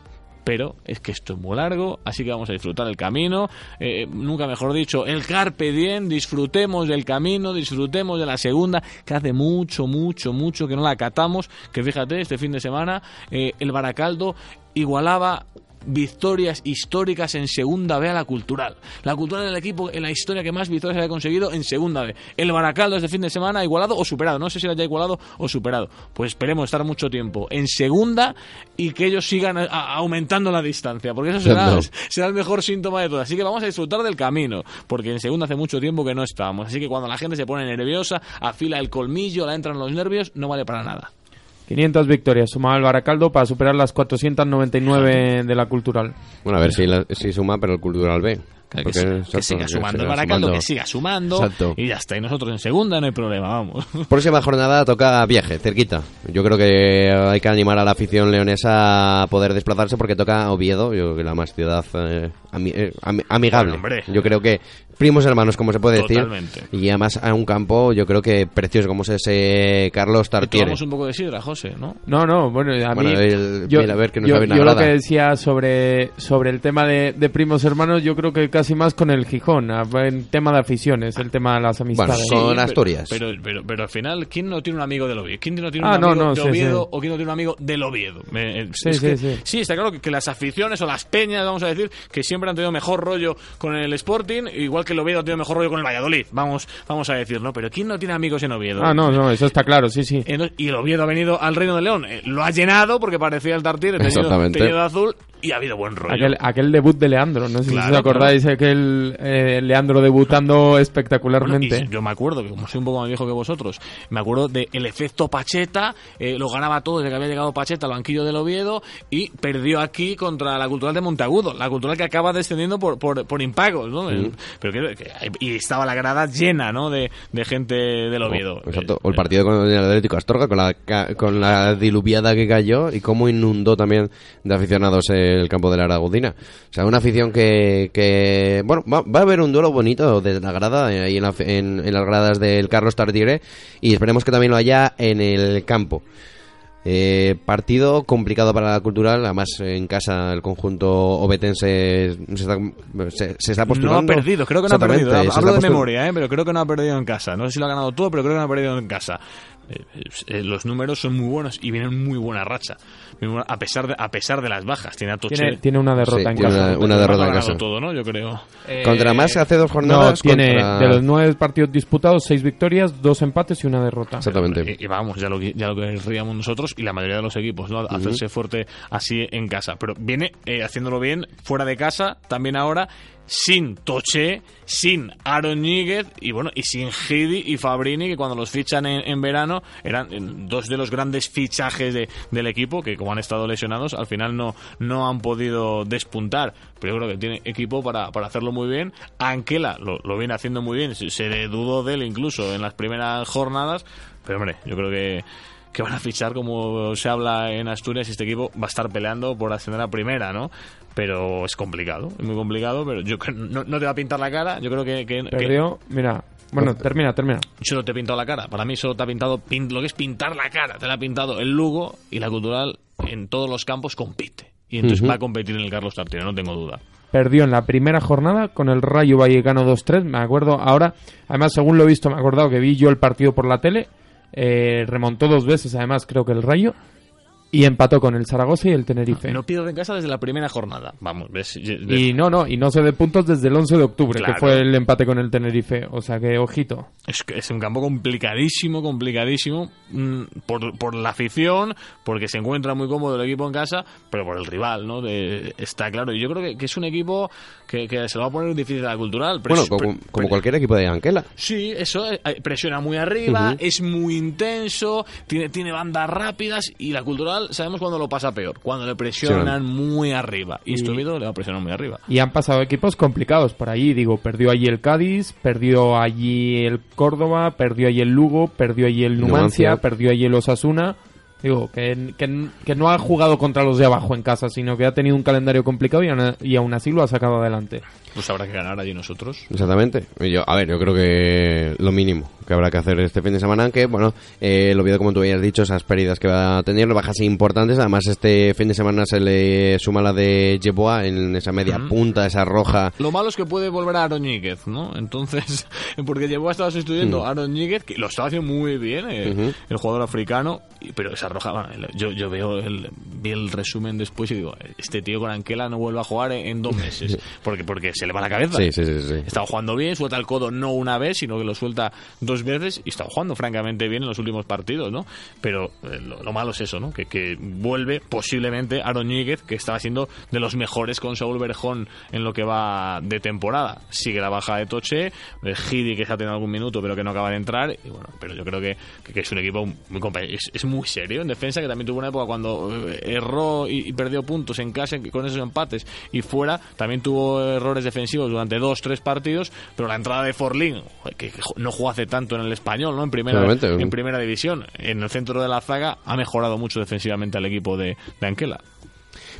Speaker 3: pero es que esto es muy largo, así que vamos a disfrutar el camino, eh, nunca mejor dicho, el carpe diem, disfrutemos del camino, disfrutemos de la segunda, que hace mucho, mucho, mucho que no la catamos, que fíjate, este fin de semana eh, el Baracaldo igualaba victorias históricas en segunda B a la cultural. La cultural es el equipo en la historia que más victorias ha conseguido en segunda B. El Baracaldo este fin de semana igualado o superado. No sé si lo haya igualado o superado. Pues esperemos estar mucho tiempo en segunda y que ellos sigan aumentando la distancia, porque eso será,
Speaker 1: No. [laughs]
Speaker 3: será el mejor síntoma de todo. Así que vamos a disfrutar del camino, porque en segunda hace mucho tiempo que no estábamos. Así que cuando la gente se pone nerviosa, afila el colmillo, la entran los nervios, no vale para nada.
Speaker 2: 500 victorias sumaba el Baracaldo para superar las 499 de la Cultural.
Speaker 1: Bueno, a ver si, la- si suma, pero el Cultural B.
Speaker 3: Que, siga- que sumando el Baracaldo,
Speaker 1: sumando.
Speaker 3: que siga sumando
Speaker 1: Exacto.
Speaker 3: y ya está. Y nosotros en segunda no hay problema, vamos. [laughs]
Speaker 1: Próxima jornada toca viaje, cerquita. Yo creo que hay que animar a la afición leonesa a poder desplazarse porque toca Oviedo, yo creo que la más ciudad eh, ami- eh, ami- amigable.
Speaker 3: Bueno, hombre.
Speaker 1: yo creo que primos hermanos, como se puede
Speaker 3: Totalmente.
Speaker 1: decir. Y además a un campo, yo creo que precioso como es ese Carlos Tartiere.
Speaker 3: Tomamos un poco de sidra, José, ¿no?
Speaker 2: No, no, bueno, a
Speaker 1: Bueno,
Speaker 2: mí...
Speaker 1: el-
Speaker 2: yo,
Speaker 1: mira, a ver que nos
Speaker 2: yo- yo lo que decía sobre, sobre el tema de, de primos hermanos, yo creo que casi más con el Gijón, en tema de aficiones, el tema de las amistades.
Speaker 1: Con
Speaker 3: pero-
Speaker 1: Asturias.
Speaker 3: Pero, pero, pero, al final, ¿quién no tiene un amigo del Oviedo? ¿Quién no tiene
Speaker 2: Ah,
Speaker 3: un
Speaker 2: no,
Speaker 3: amigo
Speaker 2: no,
Speaker 3: de
Speaker 2: sí,
Speaker 3: Oviedo
Speaker 2: sí.
Speaker 3: o quién no tiene un amigo del Oviedo? Me- eh,
Speaker 2: Sí,
Speaker 3: es
Speaker 2: sí,
Speaker 3: que-
Speaker 2: sí.
Speaker 3: está claro que, que las aficiones o las peñas, vamos a decir, que siempre han tenido mejor rollo con el Sporting, igual que el Oviedo ha tenido mejor rollo con el Valladolid, vamos, vamos a decir, ¿no? Pero ¿quién no tiene amigos en Oviedo?
Speaker 2: Ah, no, no, eso está claro, sí, sí.
Speaker 3: Entonces, y el Oviedo ha venido al Reino de León, eh, lo ha llenado porque parecía el
Speaker 1: Exactamente.
Speaker 3: teñido de azul, y ha habido buen rollo.
Speaker 2: Aquel, aquel debut de Leandro, no sé
Speaker 3: Claro,
Speaker 2: si os acordáis, aquel eh, Leandro debutando
Speaker 3: Bueno,
Speaker 2: espectacularmente.
Speaker 3: y yo me acuerdo, que como soy un poco más viejo que vosotros, me acuerdo del efecto Pacheta, eh, lo ganaba todo desde que había llegado Pacheta al banquillo del Oviedo y perdió aquí contra la Cultural de Monteagudo, la Cultural que acaba descendiendo por, por, por impagos, ¿no? Eh, Pero que, que- y estaba la grada llena, ¿no? De, de gente del Oviedo.
Speaker 1: Oh, exacto.
Speaker 3: Eh,
Speaker 1: O el partido con el Atlético Astorga, con la, con la diluviada que cayó y cómo inundó también de aficionados el campo de la Aragudina. O sea, una afición que, que bueno, va, va a haber un duelo bonito desde la grada, eh, ahí en, la- en- en las gradas del Carlos Tartiere, y esperemos que también lo haya en el campo. Eh, partido complicado para la cultural, además en casa el conjunto obetense se está, se, se está
Speaker 3: No
Speaker 1: postulando.
Speaker 3: ha perdido, creo que no ha perdido. Hablo de memoria, ¿eh? pero creo que no ha perdido en casa. No sé si lo ha ganado todo, pero creo que no ha perdido en casa. Eh, eh, los números son muy buenos y vienen muy buena racha. Muy buena- A pesar de, a pesar de las bajas. Tiene a Toche.
Speaker 2: Tiene, tiene una derrota
Speaker 1: Sí,
Speaker 2: en
Speaker 1: tiene
Speaker 2: casa.
Speaker 1: una- derrota en casa.
Speaker 3: todo, ¿no? Yo creo.
Speaker 1: Contra más hace dos
Speaker 2: No,
Speaker 1: jornadas.
Speaker 2: tiene
Speaker 1: contra-
Speaker 2: de los nueve partidos disputados, seis victorias, dos empates y una derrota.
Speaker 1: Exactamente.
Speaker 3: Y, y vamos, ya lo, que- ya lo querríamos nosotros y la mayoría de los equipos, ¿no? Hacerse fuerte así en casa. Pero viene eh, haciéndolo bien fuera de casa, también ahora, sin Toche, sin Aaron y bueno, y sin Gidi y Fabrini, que cuando los fichan en, verano eran dos de los grandes fichajes de- del equipo, que como han estado lesionados, al final no, no han podido despuntar. Pero yo creo que tiene equipo para, para hacerlo muy bien. Anquela lo, lo viene haciendo muy bien, se, dudó de él incluso en las primeras jornadas, pero hombre, yo creo que que van a fichar como se habla en Asturias este equipo va a estar peleando por ascender a primera, ¿no? Pero es complicado, es muy complicado, pero yo creo- no, no te va a pintar la cara, yo creo que, que, que
Speaker 2: Perdió, mira, bueno, termina, termina.
Speaker 3: solo te he pintado la cara, para mí solo te ha pintado pin- lo que es pintar la cara, te la ha pintado el Lugo y la Cultural en todos los campos compite. Y entonces va a competir en el Carlos Tartiere, no tengo duda.
Speaker 2: Perdió en la primera jornada con el Rayo Vallecano 2-3, me acuerdo ahora, además según lo he visto me he acordado que vi yo el partido por la tele, eh, remontó dos veces además creo que el Rayo y empató con el Zaragoza y el Tenerife.
Speaker 3: No pierde en casa desde la primera jornada. Vamos, ves,
Speaker 2: Y no, no, y no se de puntos desde el 11 de octubre,
Speaker 3: Claro.
Speaker 2: que fue el empate con el Tenerife. O sea que, ojito.
Speaker 3: Es, que es un campo complicadísimo, complicadísimo mm, por, por la afición, porque se encuentra muy cómodo el equipo en casa, pero por el rival, ¿no? De- está claro. Y yo creo que, que es un equipo que, que se lo va a poner difícil a la cultural.
Speaker 1: Bueno, como,
Speaker 3: pre-
Speaker 1: como
Speaker 3: pre-
Speaker 1: cualquier equipo de Anquela.
Speaker 3: Sí, eso, eh, eh, presiona muy arriba,
Speaker 1: Ujú.
Speaker 3: es muy intenso, tiene, tiene bandas rápidas y la cultural sabemos cuando lo pasa peor, cuando le presionan muy arriba. Y, este
Speaker 2: Y-
Speaker 3: le va a presionar muy arriba.
Speaker 2: Y han pasado equipos complicados por allí. Digo, perdió allí el Cádiz, perdió allí el Córdoba, perdió allí el Lugo, perdió allí el Numancia,
Speaker 1: Numancia.
Speaker 2: perdió allí el Osasuna. Digo, que, que, que no ha jugado contra los de abajo en casa, sino que ha tenido un calendario complicado y, aún- y aún así lo ha sacado adelante.
Speaker 3: pues habrá que ganar allí nosotros.
Speaker 1: Exactamente. Yo, a ver, yo creo que lo mínimo que habrá que hacer este fin de semana, que bueno, eh, el Oviedo, como tú habías dicho, esas pérdidas que va a tener, bajas importantes. Además, este fin de semana se le suma la de Jeboa en esa media punta, esa roja.
Speaker 3: Lo malo es que puede volver a Aaron Ñíguez, ¿no? Entonces, [laughs] porque llevó estaba sustituyendo a Aaron Ñíguez, que lo estaba haciendo muy bien, eh, el jugador africano, pero esa roja, bueno, yo, yo veo el, vi el resumen después y digo, este tío con Anquela no vuelve a jugar en, en dos meses, [laughs] porque, porque se le va la cabeza.
Speaker 1: Sí, sí, sí. sí.
Speaker 3: Estaba jugando bien, suelta el codo no una vez, sino que lo suelta dos veces y estaba jugando francamente bien en los últimos partidos, ¿no? Pero eh, lo, lo malo es eso, ¿no? Que, vuelve posiblemente Aaron Ñíguez, que estaba siendo de los mejores con Saúl Berjón en lo que va de temporada. Sigue la baja de Toche, eh, Gidi que se ha tenido algún minuto pero que no acaba de entrar, y pero yo creo que, es un equipo muy es, muy serio en defensa, que también tuvo una época cuando eh, erró y, perdió puntos en casa con esos empates y fuera, también tuvo errores defensivos durante dos, tres partidos, pero la entrada de Forlín, que no jugó hace tanto en el español, ¿no? En primera, en primera división, en el centro de la zaga, ha mejorado mucho defensivamente al equipo de, de Anquela.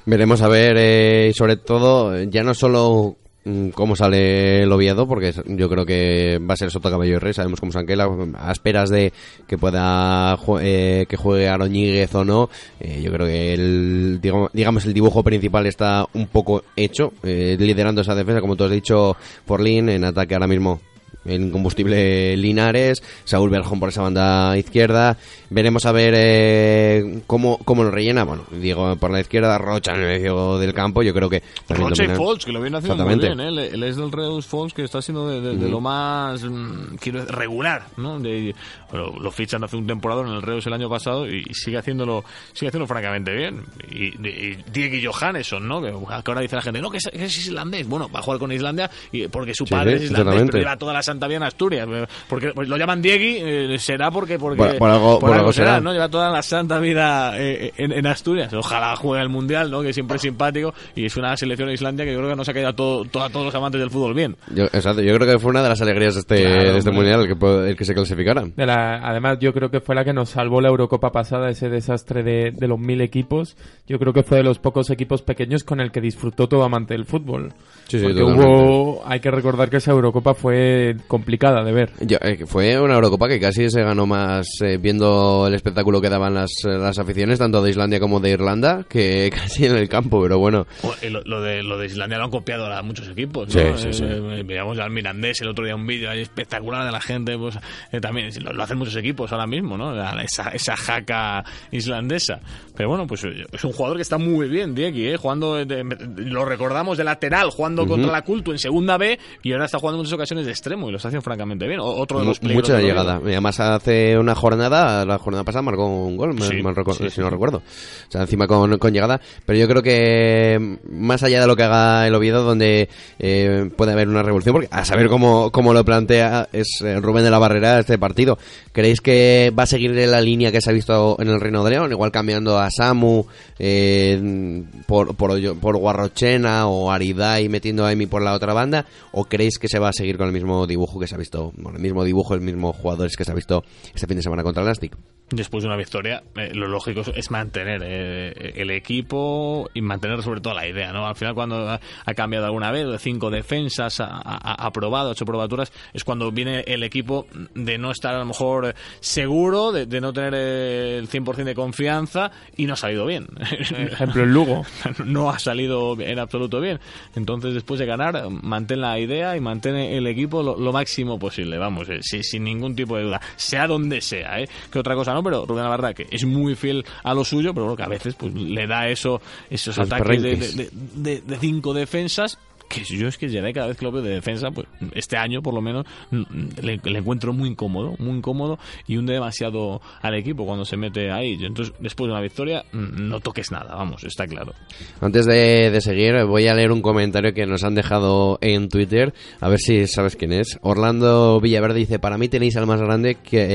Speaker 1: Veremos a ver, eh, sobre todo, ya no solo mm, cómo sale el Oviedo, porque yo creo que va a ser Soto Caballo y Rey, sabemos cómo es Anquela, a esperas de que pueda eh, que juegue Aroñíguez o no, eh, yo creo que el, digamos, digamos el dibujo principal está un poco hecho, eh, liderando esa defensa, como tú has dicho, Forlín, en ataque ahora mismo el incombustible Linares, Saúl Berjón por esa banda izquierda. Veremos a ver eh, cómo, cómo lo rellena. Bueno, digo, por la izquierda, Rocha en el medio del campo. Yo creo que
Speaker 3: Roche y Folks, que lo viene haciendo muy bien, ¿eh? Es del Reus Folks, que está siendo de, de- de lo más, mm, quiero regular, ¿no? De- bueno, lo fichan hace un temporada en el Reus el año pasado y sigue haciéndolo sigue haciéndolo francamente bien. Y, y Diego Johannesson, ¿no? Que, ahora dice la gente, no, que es, que es islandés. Bueno, va a jugar con Islandia y, porque su padre
Speaker 1: sí,
Speaker 3: es islandés, pero lleva toda la En Asturias. Porque pues, lo llaman Diegui, eh, será porque... porque
Speaker 1: Por- por algo- por algo será.
Speaker 3: ¿no? Lleva toda la Santa Vida eh, en, en Asturias. Ojalá juegue el Mundial, ¿no? Que siempre es simpático y es una selección de Islandia que yo creo que nos ha caído a, todo, todo- a todos los amantes del fútbol bien.
Speaker 1: Yo, exacto, yo creo que fue una de las alegrías de este,
Speaker 3: Claro,
Speaker 1: de este mundial el que, el que se clasificara.
Speaker 2: De la- además, yo creo que fue la que nos salvó la Eurocopa pasada, ese desastre de, de los mil equipos. Yo creo que fue de los pocos equipos pequeños con el que disfrutó todo amante del fútbol.
Speaker 1: Sí, sí,
Speaker 2: Porque hubo, hay que recordar que esa Eurocopa fue complicada de ver.
Speaker 1: Yo, eh, que fue una Eurocopa que casi se ganó más eh, viendo el espectáculo que daban las, eh, las aficiones, tanto de Islandia como de Irlanda, que [laughs] casi en el campo, pero bueno.
Speaker 3: Lo, lo de, lo de Islandia lo han copiado a muchos equipos.
Speaker 1: Sí,
Speaker 3: ¿no?
Speaker 1: sí, sí.
Speaker 3: veíamos al Mirandés el otro día un vídeo ahí espectacular de la gente. Pues eh, también lo, lo hacen muchos equipos ahora mismo, ¿no? Esa, esa jaca islandesa. Pero bueno, pues es un jugador que está muy bien, Diego, ¿eh? Jugando, de- de- lo recordamos de lateral, jugando contra la Culto en segunda B y ahora está jugando en muchas ocasiones de extremo y lo está haciendo francamente bien. Otro de los
Speaker 1: mucha llegada. Además hace una jornada, la jornada pasada marcó un gol,
Speaker 3: Sí,
Speaker 1: mal
Speaker 3: sí,
Speaker 1: si no recuerdo. O sea, encima con, con llegada. Pero yo creo que más allá de lo que haga el Oviedo, donde eh, puede haber una revolución, porque a saber cómo, cómo lo plantea es eh, Rubén de la Barrera este partido. ¿Creéis que va a seguir la línea que se ha visto en el Reino de León? Igual cambiando a Samu eh, por, por, por Guarrochena o Aridai metiendo a Emi por la otra banda? ¿O creéis que se va a seguir con el mismo dibujo que se ha visto, bueno, el mismo dibujo, el mismo jugadores que se ha visto este fin de semana contra el Nastic?
Speaker 3: después de una victoria, eh, lo lógico es mantener eh, el equipo y mantener sobre todo la idea, ¿no? Al final cuando ha, ha cambiado alguna vez, de cinco defensas, ha, ha- ha probado, ocho probaturas, es cuando viene el equipo de no estar a lo mejor seguro, de, de no tener eh, el 100% de confianza y no ha salido bien.
Speaker 2: Ejemplo, el Lugo. [laughs]
Speaker 3: no ha salido en absoluto bien. Entonces, después de ganar, mantén la idea y mantén el equipo lo, lo máximo posible, vamos, eh, sin, sin ningún tipo de duda, sea donde sea, ¿eh? Que otra cosa no, pero Rubén, la verdad que es muy fiel a lo suyo, pero bueno, que a veces pues le da eso, esos
Speaker 1: Los
Speaker 3: ataques de,
Speaker 1: perrenques.
Speaker 3: de- de- de cinco defensas que yo es que ya de cada vez que lo veo de defensa, pues este año por lo menos le, le encuentro muy incómodo, muy incómodo y hunde demasiado al equipo cuando se mete ahí. Entonces, después de una victoria, no toques nada, vamos, está claro.
Speaker 1: Antes de, de seguir, voy a leer un comentario que nos han dejado en Twitter, a ver si sabes quién es. Orlando Villaverde dice, para mí tenéis al más grande que,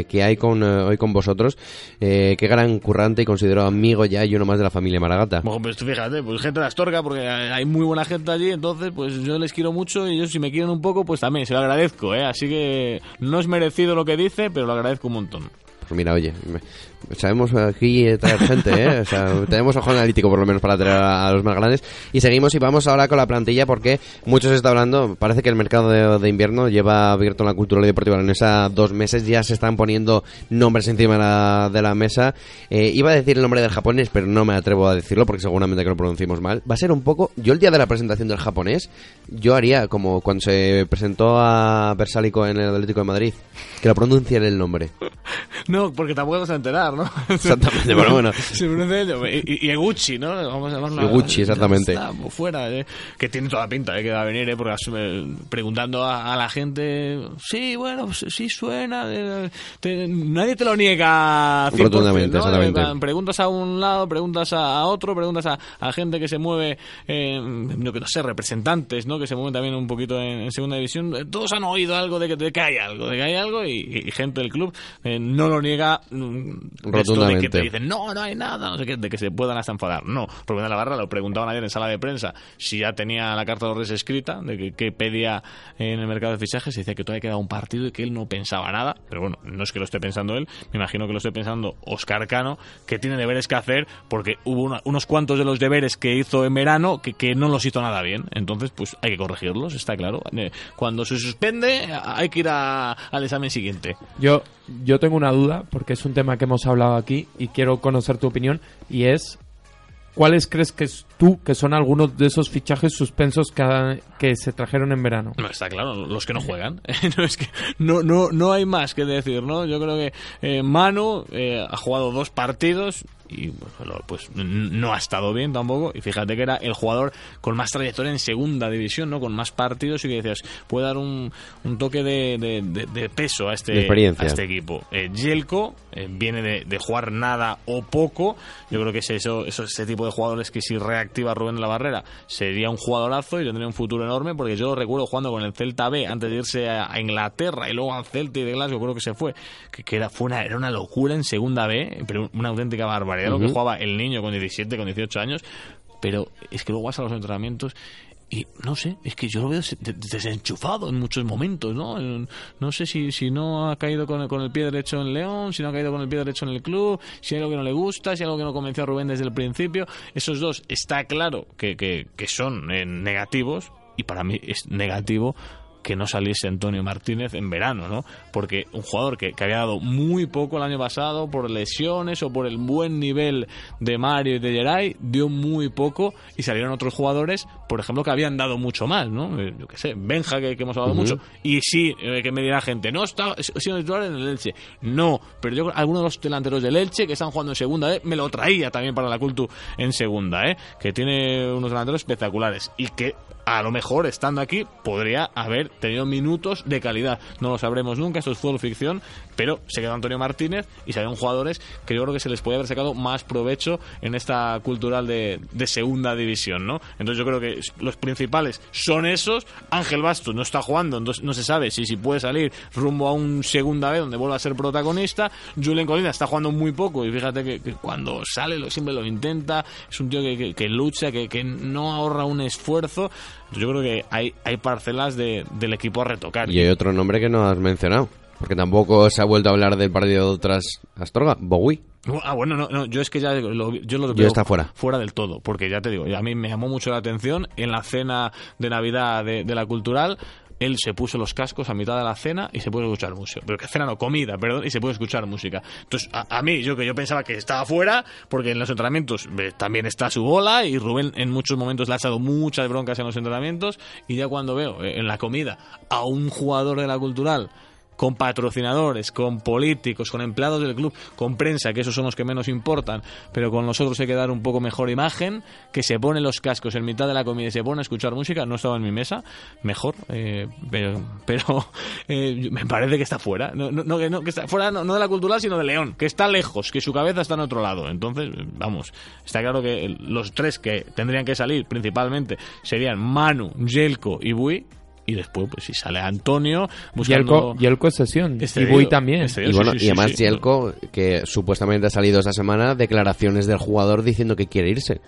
Speaker 1: eh, que hay con, eh, hoy con vosotros, eh, qué gran currante y considero amigo ya y uno más de la familia Maragata.
Speaker 3: Bueno, pues tú fíjate, pues gente de Astorga, porque hay muy buena gente allí, entonces pues yo les quiero mucho y ellos si me quieren un poco, pues también se lo agradezco, ¿eh? Así que no es merecido lo que dice, pero lo agradezco un montón.
Speaker 1: Pues mira, oye, sabemos aquí traer gente, ¿eh? O sea, tenemos ojo analítico por lo menos para traer a, los más grandes. Y seguimos y vamos ahora con la plantilla porque mucho se está hablando. Parece que el mercado de, invierno lleva abierto la cultura deportiva leonesa dos meses. Ya se están poniendo nombres encima de la, de la mesa. Eh, iba a decir el nombre del japonés, pero no me atrevo a decirlo porque seguramente que lo pronunciamos mal. Va a ser un poco. Yo el día de la presentación del japonés, yo haría como cuando se presentó a Bersálico en el Atlético de Madrid, que lo pronuncien el nombre. [laughs]
Speaker 3: No, porque tampoco te vas [laughs]
Speaker 1: Exactamente, pero bueno.
Speaker 3: Se pronuncia ello. Y, y- Eguchi, ¿no? Vamos a llamarlo.
Speaker 1: Eguchi, exactamente.
Speaker 3: Está por fuera, eh. Que tiene toda la pinta de que va a venir, ¿eh? Porque asume- preguntando a, a la gente, sí, bueno, pues, sí suena. eh, te- nadie te lo niega 100%,
Speaker 1: Rotundamente,
Speaker 3: ¿no?
Speaker 1: exactamente.
Speaker 3: Preguntas a un lado, preguntas a, otro, preguntas a, a gente que se mueve, eh, no, que no sé, representantes, ¿no? Que se mueven también un poquito en, en segunda división. Todos han oído algo de que, de que hay algo, de que hay algo y, y gente del club eh, no lo niega esto de que te dicen, no, no hay nada, no sé qué, de que se puedan hasta enfadar. No, Rubén de la Barra lo preguntaban ayer en sala de prensa si ya tenía la carta de los Reyes escrita, de que, que pedía en el mercado de fichajes, y decía que todavía quedaba un partido y que él no pensaba nada, pero bueno, no es que lo esté pensando él, me imagino que lo esté pensando Oscar Cano, que tiene deberes que hacer, porque hubo una- unos cuantos de los deberes que hizo en verano que, que no los hizo nada bien, entonces pues hay que corregirlos, está claro. Eh, Cuando se suspende hay que ir a- al examen siguiente.
Speaker 2: Yo, yo tengo una duda, porque es un tema que hemos hablado aquí y quiero conocer tu opinión, y es, ¿cuáles crees que es tú que son algunos de esos fichajes suspensos que, ha- que se trajeron en verano?
Speaker 3: No, está claro, los que no juegan. [laughs] [laughs] no, es que no, no, no hay más que decir, ¿no? Yo creo que eh, Manu eh, ha jugado dos partidos y bueno, pues no ha estado bien tampoco. Y fíjate que era el jugador con más trayectoria en segunda división, ¿no? Con más partidos y que decías, puede dar un, un toque de, de- de- de peso a este, a este equipo. Eh, Yelko eh, viene de, jugar nada o poco. Yo creo que es eso, eso, ese tipo de jugadores que si reactiva Rubén de la Barrera sería un jugadorazo y tendría un futuro enorme porque yo lo recuerdo jugando con el Celta B antes de irse a, a Inglaterra y luego al Celta y de Glasgow creo que se fue. Que, que era, fue una, era una locura en segunda B, pero una auténtica barbaridad lo que jugaba el niño con 17, con 18 años. Pero es que luego vas a los entrenamientos y no sé, es que yo lo veo des- des- desenchufado en muchos momentos, ¿no? No sé si, si no ha caído con el, con el pie derecho en León, si no ha caído con el pie derecho en el club, si hay algo que no le gusta, si hay algo que no convenció a Rubén desde el principio. Esos dos está claro que, que, que son eh, negativos y para mí es negativo que no saliese Antonio Martínez en verano, ¿no? Porque un jugador que, que había dado muy poco el año pasado por lesiones o por el buen nivel de Mario y de Geray, dio muy poco y salieron otros jugadores, por ejemplo, que habían dado mucho más, ¿no? Eh, Yo qué sé, Benja, que, que hemos hablado mucho. Y sí, eh, que me dirá gente, no está siendo titular en el Elche. No, pero yo algunos de los delanteros del Elche que están jugando en segunda, ¿eh? me lo traía también para la Cultu en segunda, ¿eh? Que tiene unos delanteros espectaculares y que a lo mejor estando aquí podría haber tenido minutos de calidad. No lo sabremos nunca, esto es fútbol ficción, pero se quedó Antonio Martínez y salieron jugadores que yo creo que se les puede haber sacado más provecho en esta cultural de, segunda división, ¿no? Entonces yo creo que los principales son esos. Ángel Bastos no está jugando, entonces no se sabe si, si puede salir rumbo a un segunda vez donde vuelva a ser protagonista. Julen Colina está jugando muy poco y fíjate que, que cuando sale lo, siempre lo intenta. Es un tío que, que- lucha, que, no ahorra un esfuerzo. Yo creo que hay, hay parcelas de- del equipo a retocar.
Speaker 1: Y hay otro nombre que no has mencionado. Porque tampoco se ha vuelto a hablar del partido tras Astorga. Bowie.
Speaker 3: Ah, bueno, no, no, yo es que ya lo, yo lo veo
Speaker 1: está fuera.
Speaker 3: Fuera del todo, porque ya te digo, a mí me llamó mucho la atención en la cena de Navidad de, de la Cultural. Él se puso los cascos a mitad de la cena y se puede escuchar música. Pero que cena no, comida, perdón, y se puede escuchar música. Entonces, a, a mí, yo que yo pensaba que estaba fuera, porque en los entrenamientos eh, también está su bola, y Rubén en muchos momentos le ha echado muchas broncas en los entrenamientos, y ya cuando veo eh, en la comida a un jugador de la Cultural con patrocinadores, con políticos, con empleados del club, con prensa, que esos son los que menos importan, pero con nosotros hay que dar un poco mejor imagen, que se pone los cascos en mitad de la comida y se pone a escuchar música, no estaba en mi mesa, mejor, eh, pero, [laughs] eh, me parece que está fuera, no, no, no, que está fuera no, no de la cultural, sino de León, que está lejos, que su cabeza está en otro lado, entonces, vamos, está claro que los tres que tendrían que salir principalmente serían Manu, Jelko y Bui, y después, pues si sale Antonio, buscando...
Speaker 2: Yelko, es sesión.
Speaker 3: Este
Speaker 2: y Bui también.
Speaker 3: este
Speaker 1: Y
Speaker 3: Sí,
Speaker 1: bueno,
Speaker 3: sí,
Speaker 1: y
Speaker 3: sí,
Speaker 1: además
Speaker 3: sí.
Speaker 1: Que supuestamente ha salido esta semana, declaraciones del jugador diciendo que quiere irse.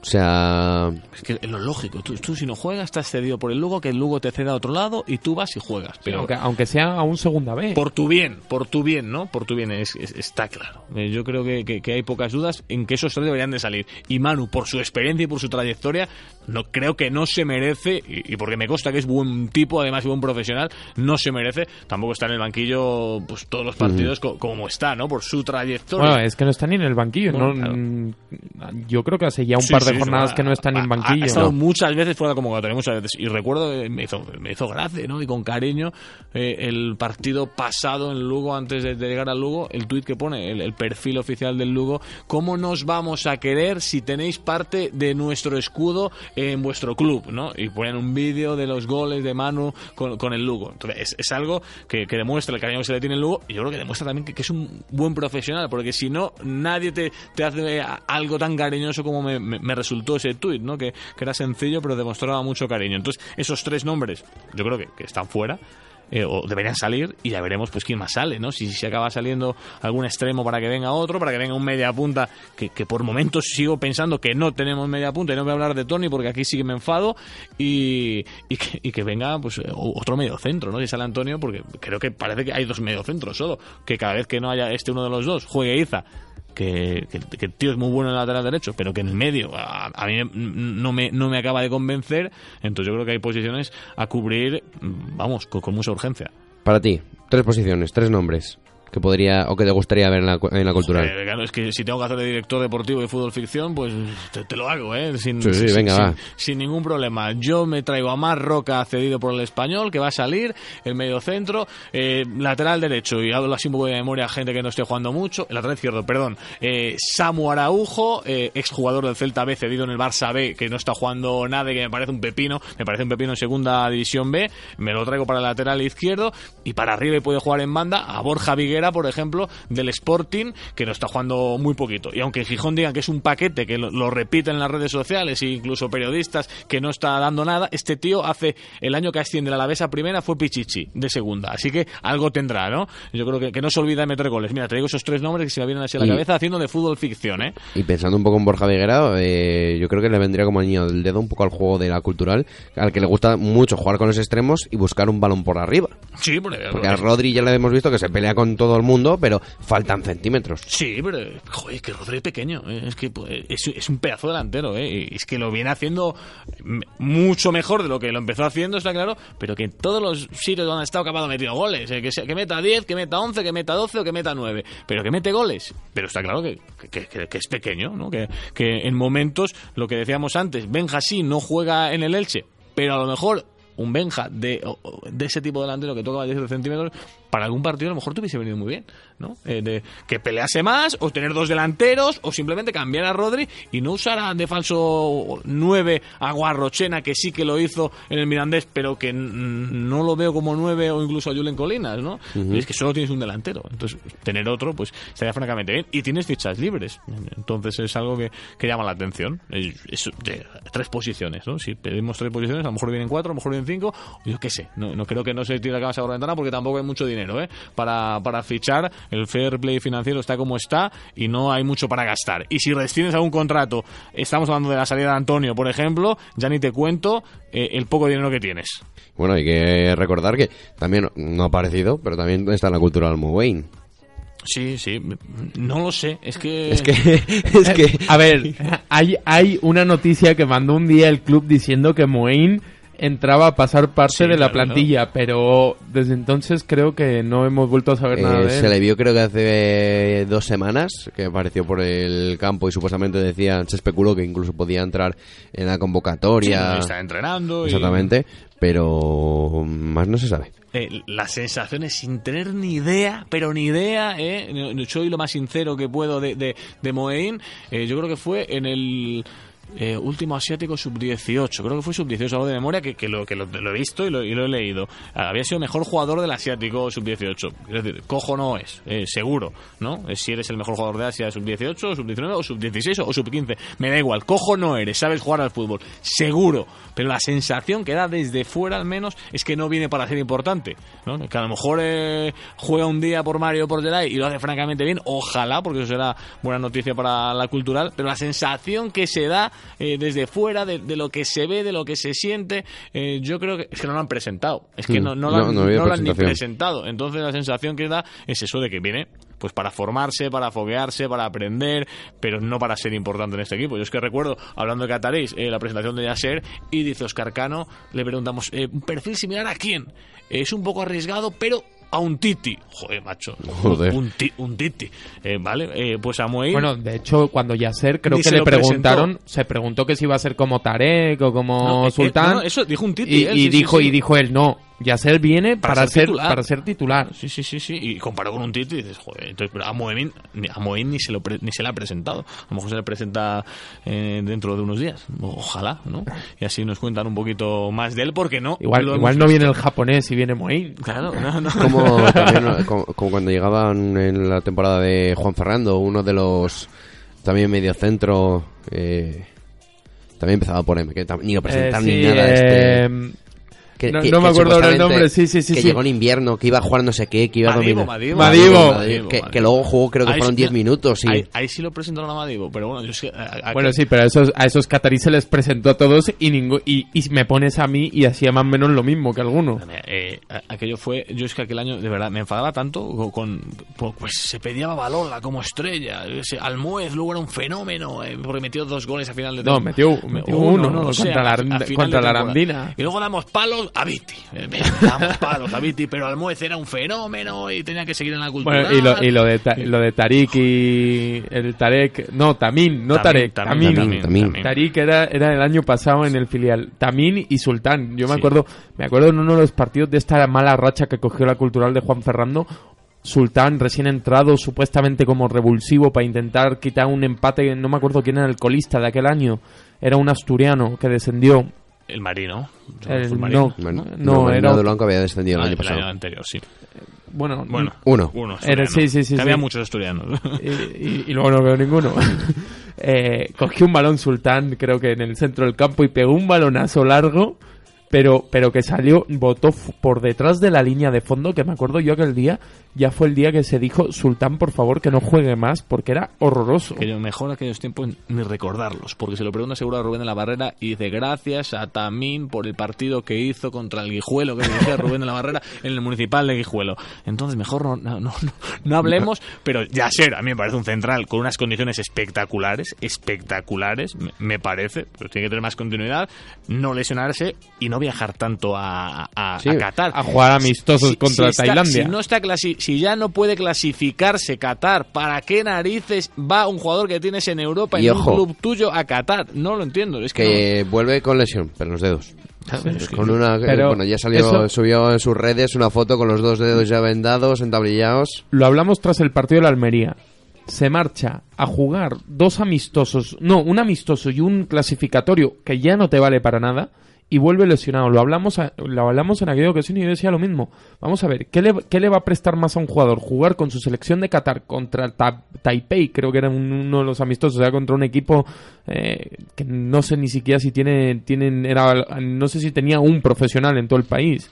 Speaker 1: O sea,
Speaker 3: Es que es lo lógico. Tú, tú si no juegas, estás cedido por el Lugo, que el Lugo te ceda a otro lado y tú vas y juegas. Pero
Speaker 2: aunque, aunque sea a un segunda B.
Speaker 3: por tu bien, por tu bien, ¿no? Por tu bien, es, es- está claro. Eh, Yo creo que, que- que hay pocas dudas en que esos tres deberían de salir. Y Manu, por su experiencia y por su trayectoria, no creo que no se merece, y, y porque me consta que es buen tipo, además y buen profesional, no se merece tampoco estar en el banquillo pues todos los partidos co- como está, ¿no? Por su trayectoria.
Speaker 2: Bueno, es que no está ni en el banquillo.
Speaker 3: Bueno,
Speaker 2: ¿no?
Speaker 3: claro.
Speaker 2: Mm, Yo creo que hace ya un
Speaker 3: Sí,
Speaker 2: par de
Speaker 3: sí,
Speaker 2: jornadas que no está ni en
Speaker 3: ha-
Speaker 2: banquillo.
Speaker 3: Ha, estado
Speaker 2: ¿no?
Speaker 3: muchas veces fuera de convocatoria, muchas veces. Y recuerdo que me hizo, me hizo gracia, ¿no? Y con cariño eh, el partido pasado en Lugo, antes de, de llegar al Lugo, el tuit que pone, el, el perfil oficial del Lugo, ¿cómo nos vamos a querer si tenéis parte de nuestro escudo en vuestro club, ¿no? Y ponen un vídeo de los goles de Manu con, el Lugo. Entonces, es, algo que, demuestra el cariño que se le tiene al Lugo y yo creo que demuestra también que, es un buen profesional, porque si no, nadie te, te hace algo tan cariñoso como me resultó ese tuit, ¿no? Que, que era sencillo, pero demostraba mucho cariño. Entonces, esos tres nombres, yo creo que, que están fuera. Eh, o deberían salir y ya veremos pues quién más sale, ¿no? Si se acaba saliendo algún extremo para que venga otro, para que venga un media punta, que, que por momentos sigo pensando que no tenemos media punta y no voy a hablar de Tony porque aquí sí que me enfado y, y, que, y que venga pues eh, otro medio centro, ¿no? Si sale Antonio, porque creo que parece que hay dos mediocentros solo, que cada vez que no haya este uno de los dos, juegue Iza que, que, el tío es muy bueno en el lateral derecho, pero que en el medio a, a mí no me, no me acaba de convencer. Entonces yo creo que hay posiciones a cubrir, vamos, con mucha urgencia.
Speaker 1: para ti, tres posiciones, tres nombres que podría o que te gustaría ver en la, en la cultural.
Speaker 3: Eh, claro, es que si tengo que hacer de director deportivo de fútbol ficción, pues te, te lo hago, ¿eh? Sin,
Speaker 1: Sí, sí,
Speaker 3: sin-
Speaker 1: venga,
Speaker 3: sin-
Speaker 1: va.
Speaker 3: sin ningún problema. Yo me traigo a Mar Roca cedido por el español, que va a salir, el medio centro, eh, lateral derecho, y hablo así un poco de memoria a gente que no esté jugando mucho, el lateral izquierdo, perdón, eh, Samu Araujo, eh, exjugador del Celta B, cedido en el Barça B, que no está jugando nada y que me parece un pepino, me parece un pepino en segunda división B, me lo traigo para el lateral izquierdo, y para arriba y puede jugar en banda a Borja Viguera, por ejemplo, del Sporting, que no está jugando muy poquito. Y aunque en Gijón digan que es un paquete, que lo, lo repiten en las redes sociales e incluso periodistas, que no está dando nada, este tío hace el año que asciende la Alavesa primera fue Pichichi, de segunda. Así que algo tendrá, ¿no? Yo creo que, que no se olvida de meter goles. Mira, te digo esos tres nombres que se me vienen así a la
Speaker 1: Y-
Speaker 3: cabeza haciendo de fútbol ficción, ¿eh?
Speaker 1: Y pensando un poco en Borja Viguera, eh, yo creo que le vendría como niño del dedo un poco al juego de la cultural, al que le gusta mucho jugar con los extremos y buscar un balón por arriba.
Speaker 3: Sí, porque,
Speaker 1: Porque a Rodri ya le hemos visto que se pelea con todo el mundo, pero faltan centímetros.
Speaker 3: Sí, pero joder, que Rodri es pequeño, ¿eh? es que pues, es, un pedazo delantero, ¿eh? es que lo viene haciendo mucho mejor de lo que lo empezó haciendo, está claro, pero que en todos los sitios donde ha estado capaz de meter goles, ¿eh? que, sea- que meta 10, que meta 11, que meta 12 o que meta 9, pero que mete goles, pero está claro que, es pequeño, ¿no? que, en momentos, lo que decíamos antes, Benja sí no juega en el Elche, pero a lo mejor un Benja de, de ese tipo de delantero que toca 10 centímetros, para algún partido a lo mejor te hubiese venido muy bien, ¿no? Eh, de que pelease más, o tener dos delanteros, o simplemente cambiar a Rodri y no usar a- de falso 9 a Guarrochena, que sí que lo hizo en el Mirandés, pero que no lo veo como 9 o incluso a Julen Colinas, ¿no? Y es que solo tienes un delantero. Entonces, tener otro, pues estaría francamente bien. Y tienes fichas libres. Entonces, es algo que, que llama la atención. Es, es de tres posiciones, ¿no? Si pedimos tres posiciones, a lo mejor vienen cuatro, a lo mejor vienen cinco, yo qué sé. No, no creo que no se tire la cabeza por la ventana porque tampoco hay mucho dinero, ¿eh? Para, para fichar, el fair play financiero está como está y no hay mucho para gastar. Y si rescindes algún contrato, estamos hablando de la salida de Antonio, por ejemplo, ya ni te cuento eh, el poco dinero que tienes.
Speaker 1: Bueno, hay que recordar que también no ha aparecido, pero también está en la cultural Wayne.
Speaker 3: Sí, sí, no lo sé, es que... [laughs]
Speaker 1: Es que, es que
Speaker 2: A ver, hay, hay una noticia que mandó un día el club diciendo que Moín entraba a pasar parte
Speaker 3: Sí,
Speaker 2: de la
Speaker 3: claro,
Speaker 2: plantilla, pero desde entonces creo que no hemos vuelto a saber nada
Speaker 1: eh,
Speaker 2: de
Speaker 1: se
Speaker 2: él.
Speaker 1: le vio creo que hace dos semanas que apareció por el campo y supuestamente decían, se especuló que incluso podía entrar en la
Speaker 3: Sí,
Speaker 1: convocatoria.
Speaker 3: está entrenando y...
Speaker 1: Exactamente, pero más no se sabe.
Speaker 3: Eh, las sensaciones sin tener ni idea, pero ni idea, ¿eh? Soy lo más sincero que puedo de, de, de Moein. Eh, yo creo que fue en el eh, último asiático sub-18, creo que fue sub-18, algo de memoria, que, que, lo, que lo, he visto y lo, y lo he leído. Había sido mejor jugador del asiático sub-18. Es decir, cojo no es, eh, seguro, ¿no? Eh, Si eres el mejor jugador de Asia sub-18, sub-19 o sub-16 o sub-15. Me da igual, cojo no eres, sabes jugar al fútbol, seguro. Pero la sensación que da desde fuera al menos es que no viene para ser importante, ¿no? Que a lo mejor juega un día por Mario por Jedi y lo hace francamente bien, ojalá, porque eso será buena noticia para la cultural, pero la sensación que se da eh, desde fuera, de, de lo que se ve, de lo que se siente. eh, yo creo que es que no lo han presentado. Es que
Speaker 1: Mm,
Speaker 3: no, lo han,
Speaker 1: no había
Speaker 3: no lo han ni presentado. Entonces la sensación que da es eso de que viene pues para formarse, para foguearse, para aprender, pero no para ser importante en este equipo. Yo es que recuerdo, hablando de Catarís, eh, la presentación de Yasser, y dice Oscar Cano, le preguntamos, ¿un perfil similar a quién? Es un poco arriesgado, pero a un Titi. Joder, macho.
Speaker 1: Joder.
Speaker 3: Un, ti- un Titi. Eh, vale, eh, pues a Moín...
Speaker 2: Bueno, de hecho, cuando Yasser creo que
Speaker 3: se
Speaker 2: le preguntaron, se preguntó que si iba a ser como Tarek o como
Speaker 3: No, eh,
Speaker 2: Sultán.
Speaker 3: no, eso dijo un Titi.
Speaker 2: y,
Speaker 3: él,
Speaker 2: y
Speaker 3: sí, sí,
Speaker 2: dijo
Speaker 3: sí.
Speaker 2: y dijo él no Yasser viene
Speaker 3: Para
Speaker 2: para,
Speaker 3: ser
Speaker 2: ser
Speaker 3: titular.
Speaker 2: para ser titular
Speaker 3: Sí, sí, sí, sí. Y comparó con un Titi y dices, joder, entonces, pero a ni- a Moín ni se, lo pre- ni se le ha presentado. A lo mejor se le presenta eh, dentro de unos días. Ojalá, ¿no? Y así nos cuentan un poquito más de él, porque no.
Speaker 2: igual igual no
Speaker 3: visto.
Speaker 2: viene el japonés y viene Moín
Speaker 3: Claro, no, no.
Speaker 1: Como, [laughs] también, como, como cuando llegaban en la temporada de Juan Fernando, uno de los también medio centro, eh, también empezaba por M, que ni lo presentaron
Speaker 2: Eh,
Speaker 1: ni nada. Este,
Speaker 2: eh,
Speaker 1: que,
Speaker 2: no-
Speaker 1: que-
Speaker 2: no me
Speaker 1: que
Speaker 2: acuerdo ahora el nombre, sí, sí, sí,
Speaker 1: Que
Speaker 2: sí.
Speaker 1: llegó en invierno, que iba a jugar no sé qué, que iba
Speaker 3: Madivo,
Speaker 1: a dominar.
Speaker 3: Madivo,
Speaker 2: Madivo.
Speaker 3: Madivo,
Speaker 1: que,
Speaker 3: Madivo.
Speaker 1: que luego jugó, creo que
Speaker 3: Ahí
Speaker 1: fueron
Speaker 3: sí-
Speaker 1: 10 minutos. Y,
Speaker 3: Ahí, ahí sí lo presentaron a Madivo, pero bueno, yo a- a-
Speaker 2: bueno sí pero a esos a esos cataríes se les presentó a todos y y me pones a mí y hacía más o menos lo mismo que alguno
Speaker 3: Eh, a- aquello fue, yo es que aquel año de verdad me enfadaba tanto con, con- pues se pedía Balola como estrella, ese Almuez luego era un fenómeno, eh, porque metió dos goles a final de
Speaker 2: No, metió- metió uno, contra la contra la
Speaker 3: temporada.
Speaker 2: Arandina.
Speaker 3: Y luego damos palos a Viti, Eh, palos a Viti, pero Almuez era un fenómeno y tenía que seguir en la cultura.
Speaker 2: Bueno, y lo, y lo de Ta- lo de Tarik y el Tarek, no, Tamín, no
Speaker 3: Tamín,
Speaker 2: Tarek,
Speaker 3: Tamín,
Speaker 2: Tamín.
Speaker 1: Tamín,
Speaker 3: Tamín.
Speaker 2: Tarik era, era el año pasado en el filial. Tamín y Sultán. Yo me
Speaker 3: Sí.
Speaker 2: acuerdo, me acuerdo en uno de los partidos de esta mala racha que cogió la cultural de Juan Ferrando. Sultán recién entrado, supuestamente como revulsivo para intentar quitar un empate. No me acuerdo quién era el colista de aquel año. Era un asturiano que descendió.
Speaker 3: El Marino.
Speaker 2: El-
Speaker 3: el Marino.
Speaker 2: no,
Speaker 1: Bueno,
Speaker 2: no,
Speaker 1: Marino
Speaker 2: era
Speaker 1: de Blanco había descendido el
Speaker 3: Ah,
Speaker 1: año
Speaker 3: el
Speaker 1: pasado.
Speaker 3: año anterior, sí.
Speaker 2: Bueno,
Speaker 3: Bueno,
Speaker 1: Uno.
Speaker 3: uno.
Speaker 2: Era- sí, sí, sí,
Speaker 3: Que había
Speaker 2: sí.
Speaker 3: muchos asturianos. [laughs]
Speaker 2: y, y- y luego no veo ninguno. [laughs] eh, cogió un balón Sultán, creo que en el centro del campo, y pegó un balonazo largo, pero, pero que salió, botó f- por detrás de la línea de fondo, que me acuerdo yo aquel día, ya fue el día que se dijo, Sultán, por favor, que no juegue más, porque era horroroso.
Speaker 3: Que mejor aquellos tiempos ni recordarlos, porque se lo pregunta seguro a Rubén de la Barrera y dice gracias a Tamín por el partido que hizo contra el Guijuelo, que decía Rubén de la Barrera [laughs] en el municipal de Guijuelo. Entonces mejor no, no, no, no- hablemos, pero ya ser, a mí me parece un central con unas condiciones espectaculares, espectaculares, me, me parece, pero tiene que tener más continuidad, no lesionarse y no viajar tanto a, a,
Speaker 1: Sí.
Speaker 3: a Qatar.
Speaker 2: A jugar amistosos
Speaker 3: Si-
Speaker 2: contra
Speaker 3: si está-
Speaker 2: Tailandia.
Speaker 3: si no está clasi- si ya no puede clasificarse Qatar, ¿para qué narices va un jugador que tienes en Europa
Speaker 1: Y
Speaker 3: en
Speaker 1: ojo.
Speaker 3: un club tuyo a Qatar? No lo entiendo. Es que,
Speaker 1: Que vuelve con lesión, pero en los dedos.
Speaker 3: no. Es que-
Speaker 1: Con una,
Speaker 2: Pero
Speaker 1: bueno, ya salió,
Speaker 2: eso-
Speaker 1: subió en sus redes una foto con los dos dedos ya vendados, entablillados.
Speaker 2: Lo hablamos tras el partido de la Almería. Se marcha a jugar dos amistosos, no, un amistoso y un clasificatorio que ya no te vale para nada y vuelve lesionado. Lo hablamos, a- lo hablamos en aquella ocasión y yo decía lo mismo. Vamos a ver, ¿qué le, qué le va a prestar más a un jugador? Jugar con su selección de Qatar contra Ta- Taipei, creo que era un- uno de los amistosos, era contra un equipo eh, que no sé ni siquiera si tiene, tienen, era, no sé si tenía un profesional en todo el país.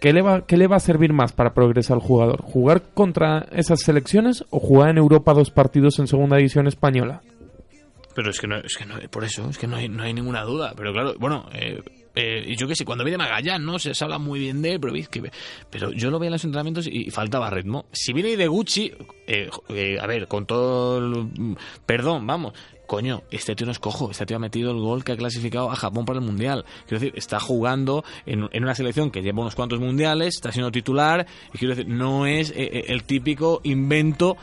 Speaker 2: ¿Qué le, va, ¿Qué le va a servir más para progresar al jugador? ¿Jugar contra esas selecciones o jugar en Europa dos partidos en segunda división española?
Speaker 3: Pero es que no, es que no, por eso, es que no hay, no hay ninguna duda. Pero claro, bueno, eh, eh, y yo qué sé, cuando viene Magallán, ¿no? Se, habla muy bien de él, pero, que, pero yo lo veía en los entrenamientos y, faltaba ritmo. Si viene de Gucci, eh, eh, a ver, con todo el, mm, perdón, vamos. Coño, este tío no es cojo, este tío ha metido el gol que ha clasificado a Japón para el Mundial. Quiero decir, está jugando en, en una selección que lleva unos cuantos mundiales, está siendo titular, y quiero decir, no es eh, eh, el típico invento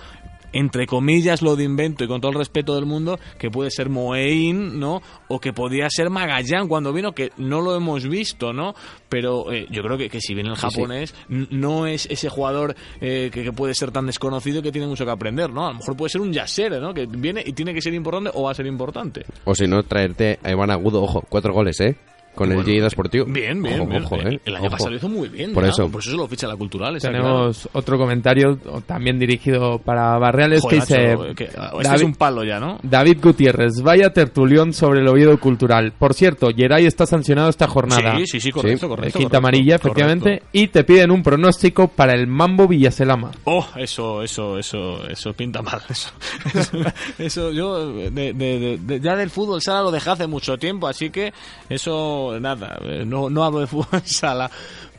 Speaker 3: entre comillas lo de invento y con todo el respeto del mundo que puede ser Moein, ¿no? O que podía ser Magallán cuando vino, que no lo hemos visto, ¿no? Pero eh, yo creo que, que si viene el
Speaker 1: Sí, sí.
Speaker 3: japonés, no es ese jugador eh, que, que puede ser tan desconocido y que tiene mucho que aprender, ¿no? A lo mejor puede ser un Yasser, ¿no? Que viene y tiene que ser importante o va a ser importante.
Speaker 1: O si no, traerte a Iván Agudo, ojo, cuatro goles, ¿eh? Con el
Speaker 3: Bueno,
Speaker 1: Lleida Sportivo.
Speaker 3: Bien, bien,
Speaker 1: Ojo,
Speaker 3: bien.
Speaker 1: ojo,
Speaker 3: el,
Speaker 1: eh,
Speaker 3: el año
Speaker 1: ojo.
Speaker 3: pasado lo hizo muy bien.
Speaker 1: Por
Speaker 3: ya,
Speaker 1: eso.
Speaker 3: Por eso se lo ficha la cultural. está claro.
Speaker 2: Tenemos otro comentario también dirigido para Barreales
Speaker 3: Joder,
Speaker 2: que dice...
Speaker 3: que- este es un palo ya, ¿no?
Speaker 2: David Gutiérrez, vaya tertulión sobre el Oviedo Cultural. Por cierto, Geray está sancionado esta jornada.
Speaker 3: Sí, sí, sí, correcto,
Speaker 1: Sí.
Speaker 2: Eh,
Speaker 3: correcto.
Speaker 2: Quinta
Speaker 3: correcto,
Speaker 2: amarilla,
Speaker 3: correcto.
Speaker 2: efectivamente. Y te piden un pronóstico para el Mambo Villaselama.
Speaker 3: Oh, eso, eso, eso, eso pinta mal. Eso, [laughs] eso, eso yo, de, de- de- de- ya del fútbol sala lo dejé hace mucho tiempo, así que eso, nada, eh, no, no hablo de fútbol sala,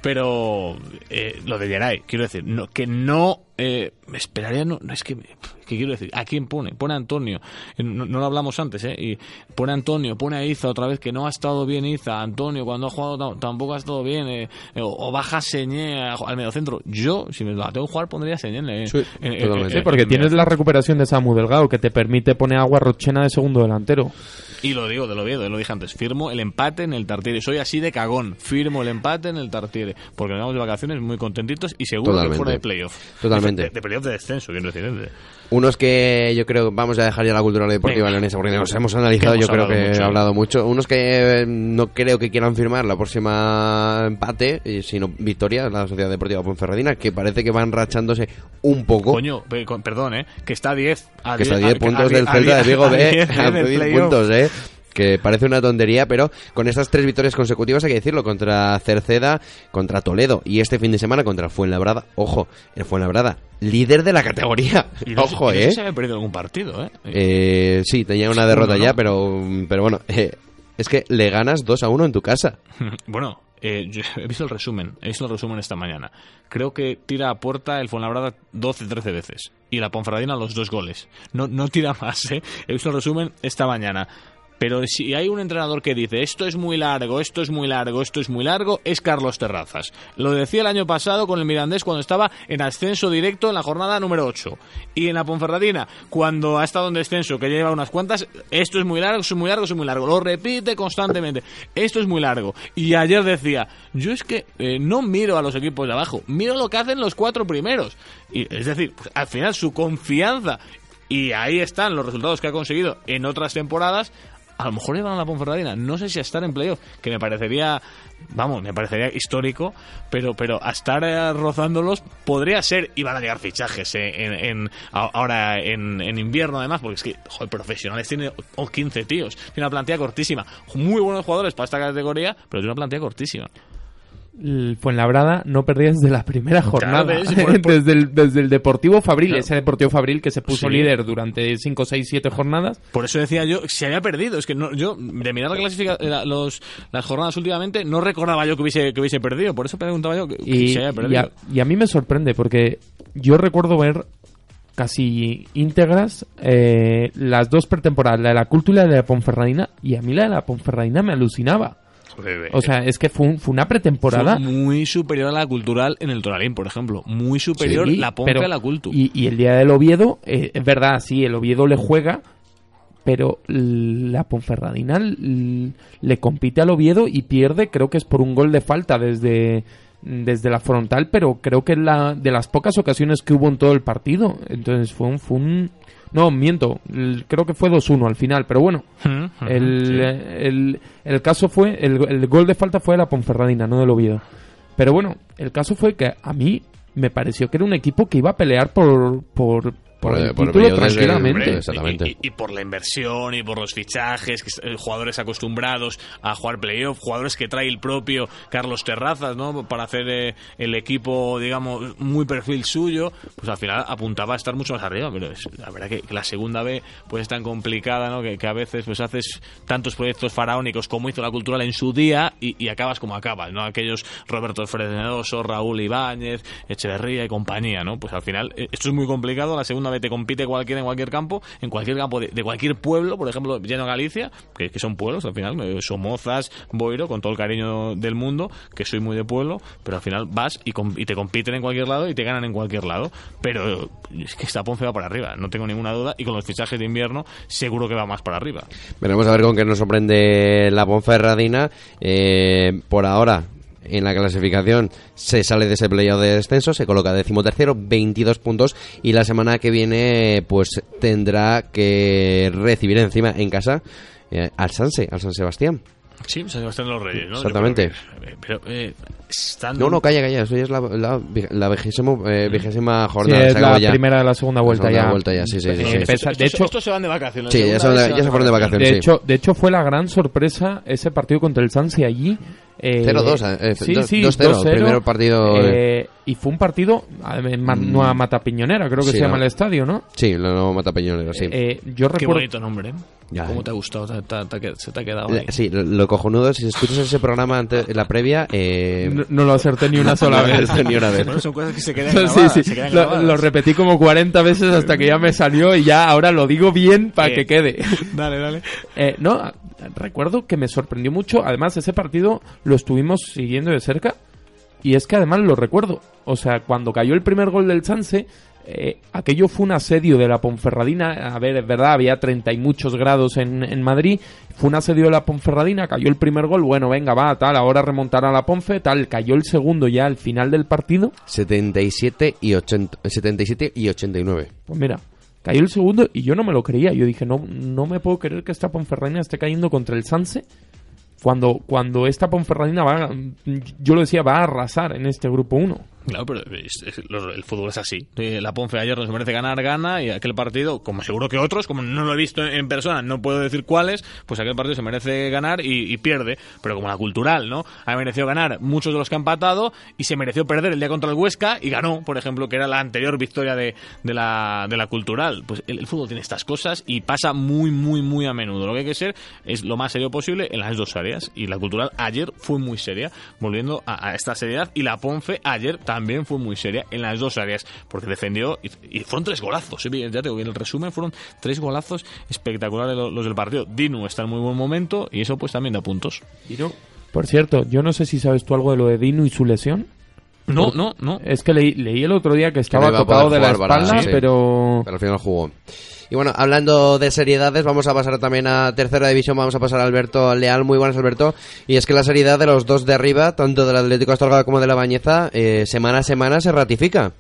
Speaker 3: pero eh, lo de Geray, quiero decir, no, que no, eh, me esperaría, no, no, es que, ¿qué quiero decir? ¿A quién pone? Pone a Antonio, Eh, no, no lo hablamos antes, ¿eh? Y pone a Antonio, pone a Iza otra vez, que no ha estado bien Iza, Antonio cuando ha jugado tam- tampoco ha estado bien, eh, o, o baja Señé a- al mediocentro. Yo, si me la tengo que jugar, pondría a Señé en, en-
Speaker 1: Sí,
Speaker 3: en- en-.
Speaker 2: Sí,
Speaker 3: en-
Speaker 2: porque
Speaker 3: en
Speaker 2: tienes la recuperación de Samu Delgado que te permite poner a Guarrochena de segundo delantero.
Speaker 3: Y lo digo de lo Oviedo, lo dije antes, firmo el empate en el Tartiere. Soy así de cagón, firmo el empate en el Tartiere. Porque nos vamos de vacaciones muy contentitos y seguro
Speaker 1: Totalmente.
Speaker 3: que fuera de playoff.
Speaker 1: Totalmente.
Speaker 3: De, de playoff de descenso, quiero decir. ¿Eh?
Speaker 1: Unos que yo creo vamos a dejar ya la cultura deportiva
Speaker 3: Venga.
Speaker 1: leonesa porque nos hemos analizado,
Speaker 3: Hemos
Speaker 1: yo creo que
Speaker 3: mucho.
Speaker 1: he hablado mucho. Unos que eh, no creo que quieran firmar la próxima empate, y sino victoria, la Sociedad Deportiva Ponferradina, que parece que van rachándose un poco.
Speaker 3: Coño, perdón, ¿eh? Que está a 10. A
Speaker 1: que está a
Speaker 3: 10
Speaker 1: 10 puntos del Celta de
Speaker 3: 10
Speaker 1: Vigo B,
Speaker 3: 10 [laughs]
Speaker 1: a
Speaker 3: del
Speaker 1: 10
Speaker 3: playoff.
Speaker 1: puntos, ¿eh? Que parece una tontería, pero con estas tres victorias consecutivas hay que decirlo, contra Cerceda, contra Toledo y este fin de semana contra Fuenlabrada. Ojo, el Fuenlabrada, líder de la categoría. [laughs]
Speaker 3: Y no sé-
Speaker 1: Ojo,
Speaker 3: y no sé
Speaker 1: ¿eh?
Speaker 3: si había perdido algún partido, ¿eh?
Speaker 1: Eh, sí, tenía una derrota ya, pero, pero bueno, eh, es que le ganas 2 a 1 en tu casa. [laughs]
Speaker 3: Bueno, eh, yo he visto el resumen, he visto el resumen esta mañana. Creo que tira a puerta el Fuenlabrada 12-13 veces y la Ponferradina los dos goles. No, no tira [laughs] más, ¿eh? He visto el resumen esta mañana. Pero si hay un entrenador que dice esto es muy largo, esto es muy largo, esto es muy largo, es Carlos Terrazas. Lo decía el año pasado con el Mirandés cuando estaba en ascenso directo en la jornada número 8. Y en la Ponferradina, cuando ha estado en descenso, que lleva unas cuantas, esto es muy largo, esto es muy largo, esto es muy largo. Lo repite constantemente. Esto es muy largo. Y ayer decía, yo es que eh, no miro a los equipos de abajo, miro lo que hacen los cuatro primeros. Y, es decir, pues, al final su confianza, y ahí están los resultados que ha conseguido en otras temporadas, a lo mejor llevan a la Ponferradina, no sé si a estar en playoff, que me parecería, vamos, me parecería histórico, pero pero a estar eh, rozándolos podría ser, y van a llegar fichajes eh, en, ahora en, en invierno además, porque es que, joder, profesionales tiene o 15 tíos, tiene una plantilla cortísima, muy buenos jugadores para esta categoría, pero tiene una plantilla cortísima.
Speaker 2: El Fuenlabrada no perdía desde la primera jornada.
Speaker 3: ves, [laughs] por- por-
Speaker 2: desde, el, desde el Deportivo Fabril,
Speaker 3: Claro.
Speaker 2: ese Deportivo Fabril que se puso
Speaker 3: Sí.
Speaker 2: líder durante 5, 6, 7 jornadas.
Speaker 3: Por eso decía yo, se había perdido. Es que no, yo, de mirar la clasifica, la- los, las jornadas últimamente, no recordaba yo que hubiese, que hubiese perdido. Por eso preguntaba yo que,
Speaker 2: Y,
Speaker 3: se había
Speaker 2: y,
Speaker 3: perdido.
Speaker 2: a, y a mí me sorprende porque yo recuerdo ver casi íntegras eh, las dos pretemporadas, la de la Cultura y la de la Ponferradina, y a mí la de la Ponferradina me alucinaba. O sea, es que fue, un- fue una pretemporada.
Speaker 3: Fue muy superior a la cultural en el Toralín, por ejemplo. Muy superior
Speaker 2: Sí,
Speaker 3: la
Speaker 2: pero-
Speaker 3: a la Cultu.
Speaker 2: Y, y el día del Oviedo, eh, es verdad, sí, el Oviedo le juega, pero la Ponferradina le compite al Oviedo y pierde, creo que es por un gol de falta desde, desde la frontal, pero creo que es la, de las pocas ocasiones que hubo en todo el partido. Entonces fue un... Fue un no, miento, creo que fue 2-1 al final, pero bueno, el,
Speaker 3: sí.
Speaker 2: el, el caso fue, el, el gol de falta fue de la Ponferradina, no del Oviedo. Pero bueno, el caso fue que a mí me pareció que era un equipo que iba a pelear por, por, por,
Speaker 1: Por
Speaker 2: el
Speaker 1: el- por el
Speaker 2: título tranquilamente.
Speaker 1: Exactamente.
Speaker 3: Y, y- y por la inversión y por los fichajes, eh, jugadores acostumbrados a jugar playoff, jugadores que trae el propio Carlos Terrazas, ¿no? Para hacer eh, el equipo, digamos, muy perfil suyo, pues al final apuntaba a estar mucho más arriba, pero es, la verdad que, que la segunda B pues es tan complicada, ¿no? Que, que a veces pues haces tantos proyectos faraónicos como hizo la cultural en su día y, y acabas como acabas, ¿no? Aquellos Roberto Fredoso, Raúl Ibáñez, Echeverría y compañía, ¿no? Pues al final eh, esto es muy complicado, la segunda vez te compite cualquiera en cualquier campo, en cualquier campo de, de cualquier pueblo, por ejemplo, lleno Galicia, que, que son pueblos al final, eh, Somozas, Boiro, con todo el cariño del mundo, que soy muy de pueblo, pero al final vas y, y te compiten en cualquier lado y te ganan en cualquier lado, pero es que esta Ponce va para arriba, no tengo ninguna duda, y con los fichajes de invierno seguro que va más para arriba.
Speaker 1: Veremos a ver con qué nos sorprende la Ponferradina. Eh, por ahora, en la clasificación se sale de ese playoff de descenso, se coloca decimotercero, 22 puntos y la semana que viene pues tendrá que recibir encima en casa eh, al Sanse, al San Sebastián.
Speaker 3: Sí, San Sebastián de los Reyes, ¿no?
Speaker 1: Exactamente.
Speaker 3: Que- Pero, eh, estando...
Speaker 1: No, no, calla, calla. Eso ya es la, la, la vigésimo- eh, vigésima
Speaker 2: Sí,
Speaker 1: jornada.
Speaker 2: es
Speaker 1: se acaba
Speaker 2: la
Speaker 1: ya.
Speaker 2: primera de la segunda vuelta
Speaker 1: segunda
Speaker 2: ya.
Speaker 1: vuelta ya, sí, sí, sí,
Speaker 2: Eh,
Speaker 1: sí.
Speaker 2: de hecho,
Speaker 3: estos se van de vacaciones.
Speaker 1: Sí, ya se van de-
Speaker 3: vez
Speaker 1: ya se fueron de vacaciones.
Speaker 2: de
Speaker 1: sí.
Speaker 2: hecho, de hecho fue la gran sorpresa ese partido contra el Sanse allí. Eh,
Speaker 1: 0-2, eh,
Speaker 2: sí,
Speaker 1: dos-
Speaker 2: sí,
Speaker 1: 2-0,
Speaker 2: 2-0,
Speaker 1: primer partido
Speaker 2: eh, y fue un partido en Ma- Nueva Matapiñonera, creo que
Speaker 1: Sí,
Speaker 2: se llama
Speaker 1: ¿no?
Speaker 2: el estadio, ¿no?
Speaker 1: Sí, lo no mata Peñonero, sí.
Speaker 2: Eh, yo
Speaker 3: Qué
Speaker 2: recuerdo.
Speaker 3: bonito nombre, ¿eh?
Speaker 1: Ya,
Speaker 3: ¿Cómo
Speaker 1: eh.
Speaker 3: te ha gustado? Te- te- te se te ha quedado
Speaker 1: La-
Speaker 3: ahí.
Speaker 1: Sí, lo, lo cojonudo, si escuchas ese programa antes, en la previa, eh,
Speaker 2: No, no lo acerté ni una [laughs] sola vez.
Speaker 1: ni una vez.
Speaker 3: Bueno, son cosas que se quedan [laughs]
Speaker 2: Sí,
Speaker 3: grabadas.
Speaker 2: sí,
Speaker 3: se quedan
Speaker 2: lo, lo repetí como 40 veces hasta que ya me salió y ya ahora lo digo bien para
Speaker 3: Eh.
Speaker 2: que quede. [laughs]
Speaker 3: Dale, dale.
Speaker 2: Eh, no, recuerdo que me sorprendió mucho. Además, ese partido lo estuvimos siguiendo de cerca. Y es que además lo recuerdo. O sea, cuando cayó el primer gol del Sanse, eh, aquello fue un asedio de la Ponferradina. A ver, es verdad, había 30 y muchos grados en, en Madrid. Fue un asedio de la Ponferradina, cayó el primer gol. Bueno, venga, va, tal, ahora remontará la Ponfe, tal. Cayó el segundo ya al final del partido.
Speaker 1: 77 y, 80, 77 y 89.
Speaker 2: Pues mira, cayó el segundo y yo no me lo creía. Yo dije, no, no me puedo creer que esta Ponferradina esté cayendo contra el Sanse. Cuando, cuando esta Ponferradina va, yo lo decía, va a arrasar en este grupo 1.
Speaker 3: Claro, pero es- es- el fútbol es así. La Ponfe ayer no se merece ganar, gana, y aquel partido, como seguro que otros, como no lo he visto en, persona, no puedo decir cuáles, pues aquel partido se merece ganar y, y pierde. Pero como la cultural, ¿no? Ha merecido ganar muchos de los que han empatado y se mereció perder el día contra el Huesca y ganó, por ejemplo, que era la anterior victoria de, de la, de la cultural. Pues el, el fútbol tiene estas cosas y pasa muy, muy, muy a menudo. Lo que hay que ser es lo más serio posible en las dos áreas. Y la cultural ayer fue muy seria, volviendo a, a esta seriedad. Y la Ponfe ayer también fue muy seria en las dos áreas, porque defendió y, y fueron tres golazos. ¿eh? Ya te digo, en el resumen fueron tres golazos espectaculares lo- los del partido. Dinu está en muy buen momento y eso pues también da puntos.
Speaker 2: Por cierto, yo no sé si sabes tú algo de lo de Dino y su lesión.
Speaker 3: No, no, no.
Speaker 2: Es que leí, leí el otro día que estaba tocado de la
Speaker 1: para-
Speaker 2: espalda,
Speaker 1: sí.
Speaker 2: pero...
Speaker 1: Pero al final jugó. Y bueno, hablando de seriedades, vamos a pasar también a tercera división. Vamos a pasar a Alberto Leal. Muy buenas, Alberto. Y es que la seriedad de los dos de arriba, tanto del Atlético Astorga como de la Bañeza, eh, semana a semana se ratifica.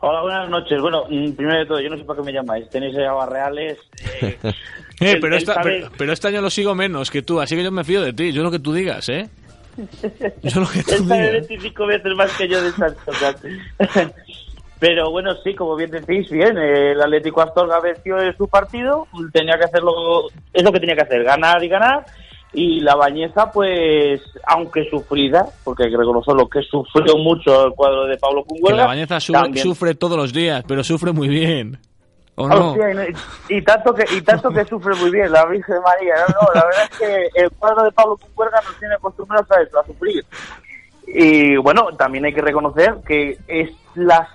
Speaker 4: Hola, buenas noches. Bueno, mm, primero de todo, yo no sé para qué me llamáis. Tenéis a Reales. [laughs] Eh,
Speaker 3: Eh, pero, esta- pero, pero este año lo sigo menos que tú, así que yo me fío de ti. Yo lo que tú digas, ¿eh? Yo lo que tú
Speaker 4: Él sabe
Speaker 3: digas.
Speaker 4: 25 veces más que yo de estas cosas. [laughs] Pero bueno, sí, como bien decís, bien, el Atlético Astorga venció en su partido, tenía que hacerlo, es lo que tenía que hacer, ganar y ganar, y la Bañeza, pues, aunque sufrida, porque hay que reconocerlo que sufrió mucho el cuadro de Pablo Cunguela,
Speaker 3: la bañeza su-
Speaker 4: también-
Speaker 3: sufre todos los días, pero sufre muy bien. ¿O no?
Speaker 4: Hostia, y, tanto que y tanto que sufre muy bien la Virgen María. No, no, la verdad es que el cuadro de Pablo Cuerga nos tiene acostumbrados a eso, a sufrir. Y bueno, también hay que reconocer que es la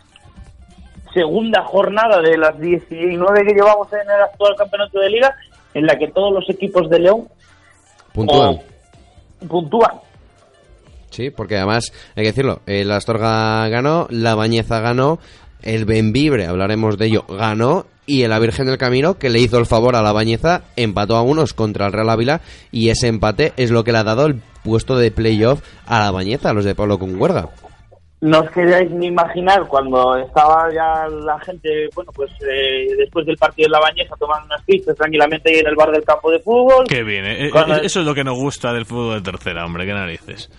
Speaker 4: segunda jornada de las 19 que llevamos en el actual campeonato de liga en la que todos los equipos de León
Speaker 1: Puntúan.
Speaker 4: o- puntúan.
Speaker 1: Sí, porque además, hay que decirlo, el Astorga ganó, la Bañeza ganó, el Benvibre, hablaremos de ello, ganó, y la Virgen del Camino, que le hizo el favor a la Bañeza, empató a unos contra el Real Ávila, y ese empate es lo que le ha dado el puesto de playoff a la Bañeza, a los de Pablo Conguerga.
Speaker 4: No os queráis ni imaginar cuando estaba ya la gente, bueno, pues eh, después del partido de la Bañeza tomando unas pistas tranquilamente ahí en el bar del campo de fútbol.
Speaker 3: Qué bien, ¿eh?
Speaker 4: Cuando-
Speaker 3: Eso es lo que nos gusta del fútbol de tercera, hombre, qué narices.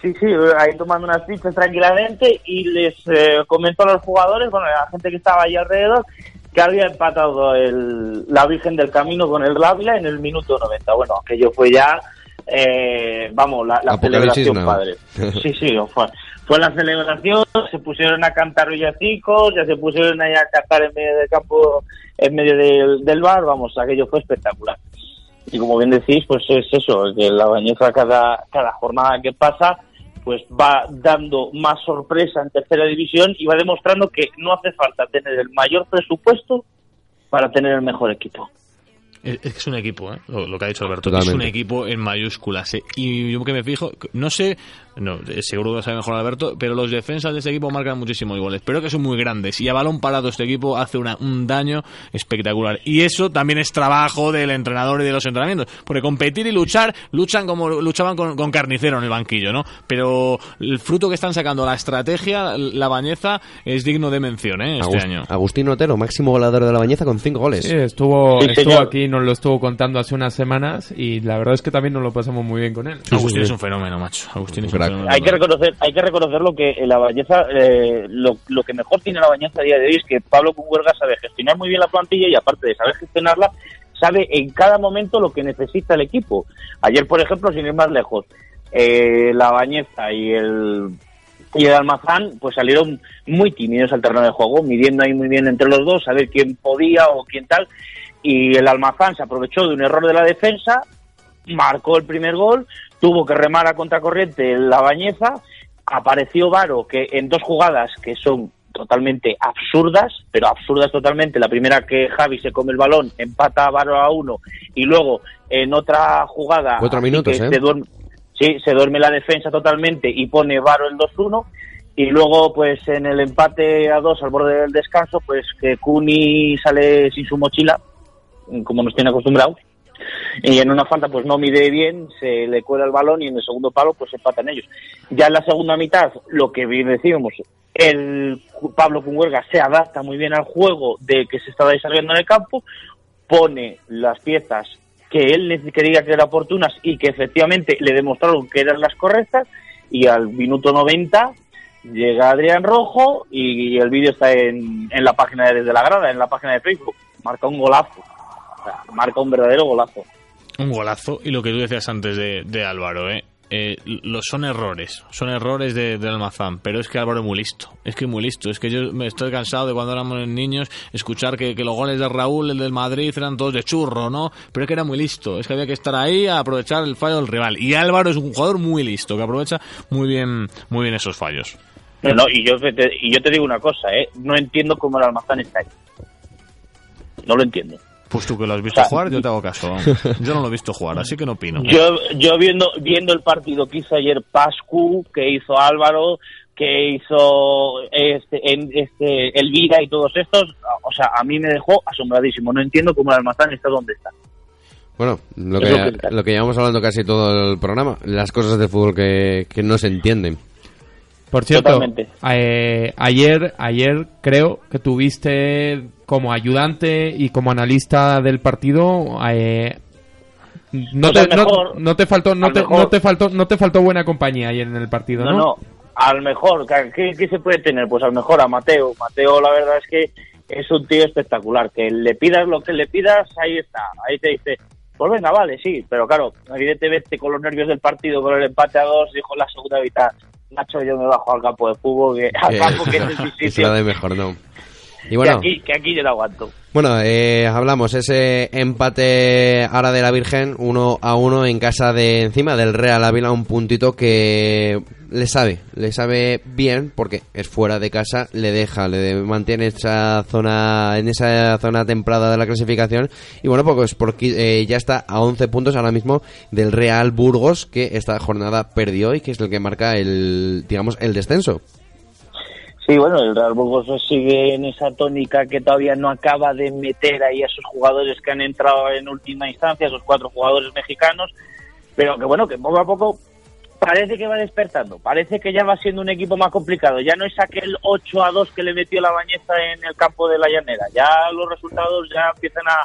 Speaker 4: Sí, sí, ahí tomando unas pizzas tranquilamente y les eh, comentó a los jugadores, bueno, a la gente que estaba ahí alrededor, que había empatado el, la Virgen del Camino con el Rávila en el minuto 90. Bueno, aquello fue ya, eh, vamos, la, celebración, padre. [laughs] Sí, sí, fue, fue la celebración, se pusieron a cantar villancicos, ya se pusieron ahí a cantar en medio del campo, en medio del, del bar, vamos, aquello fue espectacular. Y como bien decís, pues es eso, que la bañeza cada, cada jornada que pasa, pues va dando más sorpresa en tercera división y va demostrando que no hace falta tener el mayor presupuesto para tener el mejor equipo.
Speaker 3: Es, que es un equipo, ¿eh? lo, lo que ha dicho Alberto,
Speaker 1: Totalmente.
Speaker 3: es un equipo en mayúsculas. ¿eh? Y yo que me fijo, no sé No, eh, seguro que lo sabe mejor Alberto, pero los defensas de este equipo marcan muchísimos goles, pero que son muy grandes. Y a balón parado este equipo hace una, un daño espectacular. Y eso también es trabajo del entrenador y de los entrenamientos. Porque competir y luchar, luchan como luchaban con, con carnicero en el banquillo, ¿no? Pero el fruto que están sacando, la estrategia, la bañeza, es digno de mención, ¿eh? Este
Speaker 1: Agust-
Speaker 3: año.
Speaker 1: Agustín Otero, máximo goleador de la Bañeza con cinco goles.
Speaker 2: Sí, estuvo,
Speaker 4: Sí,
Speaker 2: estuvo aquí, nos lo estuvo contando hace unas semanas y la verdad es que también nos lo pasamos muy bien con él.
Speaker 3: Agustín es un fenómeno, macho. Agustín es un
Speaker 4: Hay que reconocer, hay que reconocer lo que la Bañeza, eh, lo, lo que mejor tiene la Bañeza a día de hoy es que Pablo Cuberga sabe gestionar muy bien la plantilla y aparte de saber gestionarla, sabe en cada momento lo que necesita el equipo. Ayer, por ejemplo, sin ir más lejos, eh, la Bañeza y el y el Almazán pues salieron muy tímidos al terreno de juego, midiendo ahí muy bien entre los dos, a ver quién podía o quién tal. Y el Almazán se aprovechó de un error de la defensa, marcó el primer gol, tuvo que remar a contracorriente la Bañeza, apareció Varo que en dos jugadas que son totalmente absurdas, pero absurdas totalmente. La primera que Javi se come el balón, empata a Varo a uno y luego en otra jugada
Speaker 1: Cuatro minutos,
Speaker 4: que
Speaker 1: ¿eh?
Speaker 4: se duerme, sí, se duerme la defensa totalmente y pone Varo el 2-1 y luego pues en el empate a dos al borde del descanso pues que Kuni sale sin su mochila como nos tiene acostumbrados y en una falta pues no mide bien, se le cuela el balón y en el segundo palo pues empatan ellos. Ya en la segunda mitad, lo que bien decíamos, el Pablo Cunhuerga se adapta muy bien al juego de que se estaba desarrollando en el campo, pone las piezas que él creía que eran oportunas y que efectivamente le demostraron que eran las correctas y al minuto 90 llega Adrián Rojo y el vídeo está en, en la página de Desde la Grada, en la página de Facebook. Marca un golazo. O sea, marca un verdadero golazo.
Speaker 3: Un golazo. Y lo que tú decías antes de, de Álvaro, ¿eh? Eh, lo, son errores, son errores de, del Almazán, pero es que Álvaro es muy listo, es que es muy listo, es que yo me estoy cansado de cuando éramos niños escuchar que, que los goles de Raúl, el del Madrid, eran todos de churro, ¿no? Pero es que era muy listo, es que había que estar ahí a aprovechar el fallo del rival. Y Álvaro es un jugador muy listo, que aprovecha muy bien, muy bien esos fallos.
Speaker 4: No, no, y yo te, y yo te digo una cosa, ¿eh? No entiendo cómo el Almazán está ahí. No lo entiendo.
Speaker 3: Pues tú que lo has visto
Speaker 4: O sea,
Speaker 3: jugar, yo te hago caso. [laughs] Yo no lo he visto jugar, así que no opino.
Speaker 4: Yo, yo viendo, viendo el partido que hizo ayer Pascu, que hizo Álvaro, que hizo este, en, este Elvira y todos estos, o sea, a mí me dejó asombradísimo. No entiendo cómo el Almazán está donde está.
Speaker 1: Bueno, lo que,
Speaker 4: lo que-
Speaker 1: llevamos hablando casi todo el programa, las cosas del fútbol que, que no se entienden.
Speaker 2: Por cierto, eh, ayer, ayer creo que tuviste como ayudante y como analista del partido. eh, no,
Speaker 4: Pues
Speaker 2: te,
Speaker 4: al
Speaker 2: no,
Speaker 4: mejor-
Speaker 2: no te faltó, no te,
Speaker 4: mejor-
Speaker 2: no te faltó, no te faltó buena compañía ayer en el partido,
Speaker 4: No,
Speaker 2: ¿no?
Speaker 4: no, al mejor, ¿qué, qué se puede tener? Pues al mejor a Mateo. Mateo, la verdad es que es un tío espectacular. Que le pidas lo que le pidas, ahí está. Ahí te dice, pues venga, vale, sí. Pero claro, evidentemente con los nervios del partido, con el empate a dos, dijo la segunda mitad, Nacho, yo me bajo al campo de fútbol, que, al campo que es [laughs] el sitio,
Speaker 1: sea de mejor, no. Y
Speaker 4: que,
Speaker 1: bueno,
Speaker 4: aquí, que aquí yo no aguanto.
Speaker 1: bueno eh, hablamos ese empate ahora de la Virgen, uno a uno en casa de encima del Real Ávila, un puntito que le sabe, le sabe bien porque es fuera de casa, le deja, le mantiene esa zona, en esa zona templada de la clasificación y bueno, pues porque eh, ya está a 11 puntos ahora mismo del Real Burgos que esta jornada perdió y que es el que marca el, digamos, el descenso.
Speaker 4: Sí, bueno, el Real Burgos sigue en esa tónica que todavía no acaba de meter ahí a esos jugadores que han entrado en última instancia, esos cuatro jugadores mexicanos, pero que bueno, que poco a poco parece que va despertando, parece que ya va siendo un equipo más complicado, ya no es aquel 8 a 2 que le metió la bañeza en el campo de la llanera, ya los resultados ya empiezan a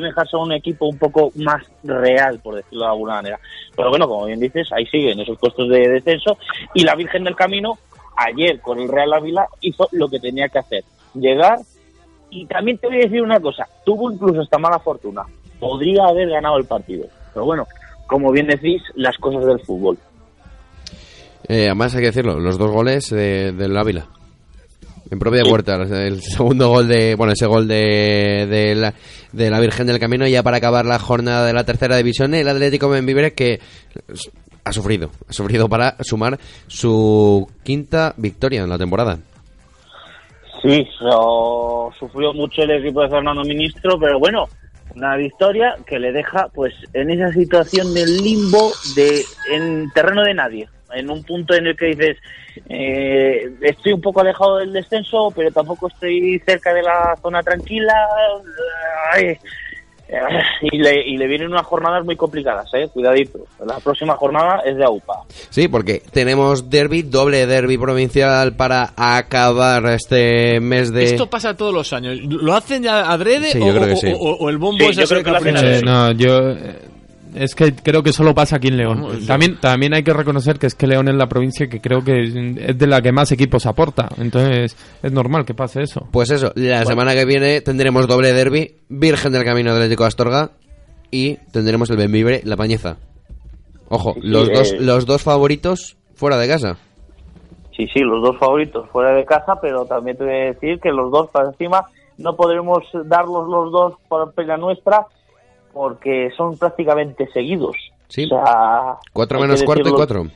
Speaker 4: dejarse a un equipo un poco más real, por decirlo de alguna manera. Pero bueno, como bien dices, ahí siguen esos puestos de descenso y la Virgen del Camino ayer con el Real Ávila hizo lo que tenía que hacer, llegar y también te voy a decir una cosa, tuvo incluso esta mala fortuna, podría haber ganado el partido, pero bueno, como bien decís, las cosas del fútbol.
Speaker 1: Eh, además hay que decirlo, los dos goles de- del Ávila. En propia puerta, el segundo gol de, bueno, ese gol de, de, la, de la Virgen del Camino ya para acabar la jornada de la tercera división, el Atlético Benvibre que ha sufrido, ha sufrido para sumar su quinta victoria en la temporada.
Speaker 4: Sí, so- sufrió mucho el equipo de Fernando Ministro, pero bueno, una victoria que le deja pues en esa situación del limbo de en terreno de nadie. en un punto en el que dices, eh, estoy un poco alejado del descenso, pero tampoco estoy cerca de la zona tranquila. Ay, [laughs] y le, y le vienen unas jornadas muy complicadas, eh, cuidadito. La próxima jornada es de AUPA.
Speaker 1: Sí, porque tenemos derby, doble derby provincial para acabar este mes de...
Speaker 3: Esto pasa todos los años. ¿Lo hacen ya adrede
Speaker 1: Sí,
Speaker 3: o,
Speaker 1: yo creo que
Speaker 3: o-
Speaker 1: sí.
Speaker 3: o- o el bombo
Speaker 4: Sí,
Speaker 3: es
Speaker 4: yo creo que lo hacen
Speaker 3: caprichoso?
Speaker 2: Eh, no, yo eh, es que creo que solo pasa aquí en León. También también hay que reconocer que es que León es la provincia que creo que es de la que más equipos aporta. Entonces es normal que pase eso.
Speaker 1: Pues eso, la semana que viene tendremos doble derby, Virgen del Camino Atlético de Astorga y tendremos el Benvibre, La Pañeza. Ojo,
Speaker 4: Sí, sí,
Speaker 1: los, dos,
Speaker 4: eh.
Speaker 1: los dos favoritos fuera de casa.
Speaker 4: Sí, sí, los dos favoritos fuera de casa, pero también te voy a decir que los dos para encima no podremos darlos los dos por pena nuestra porque son prácticamente seguidos.
Speaker 1: Sí.
Speaker 4: O sea,
Speaker 1: 4
Speaker 4: hay que
Speaker 1: menos cuarto y. 4.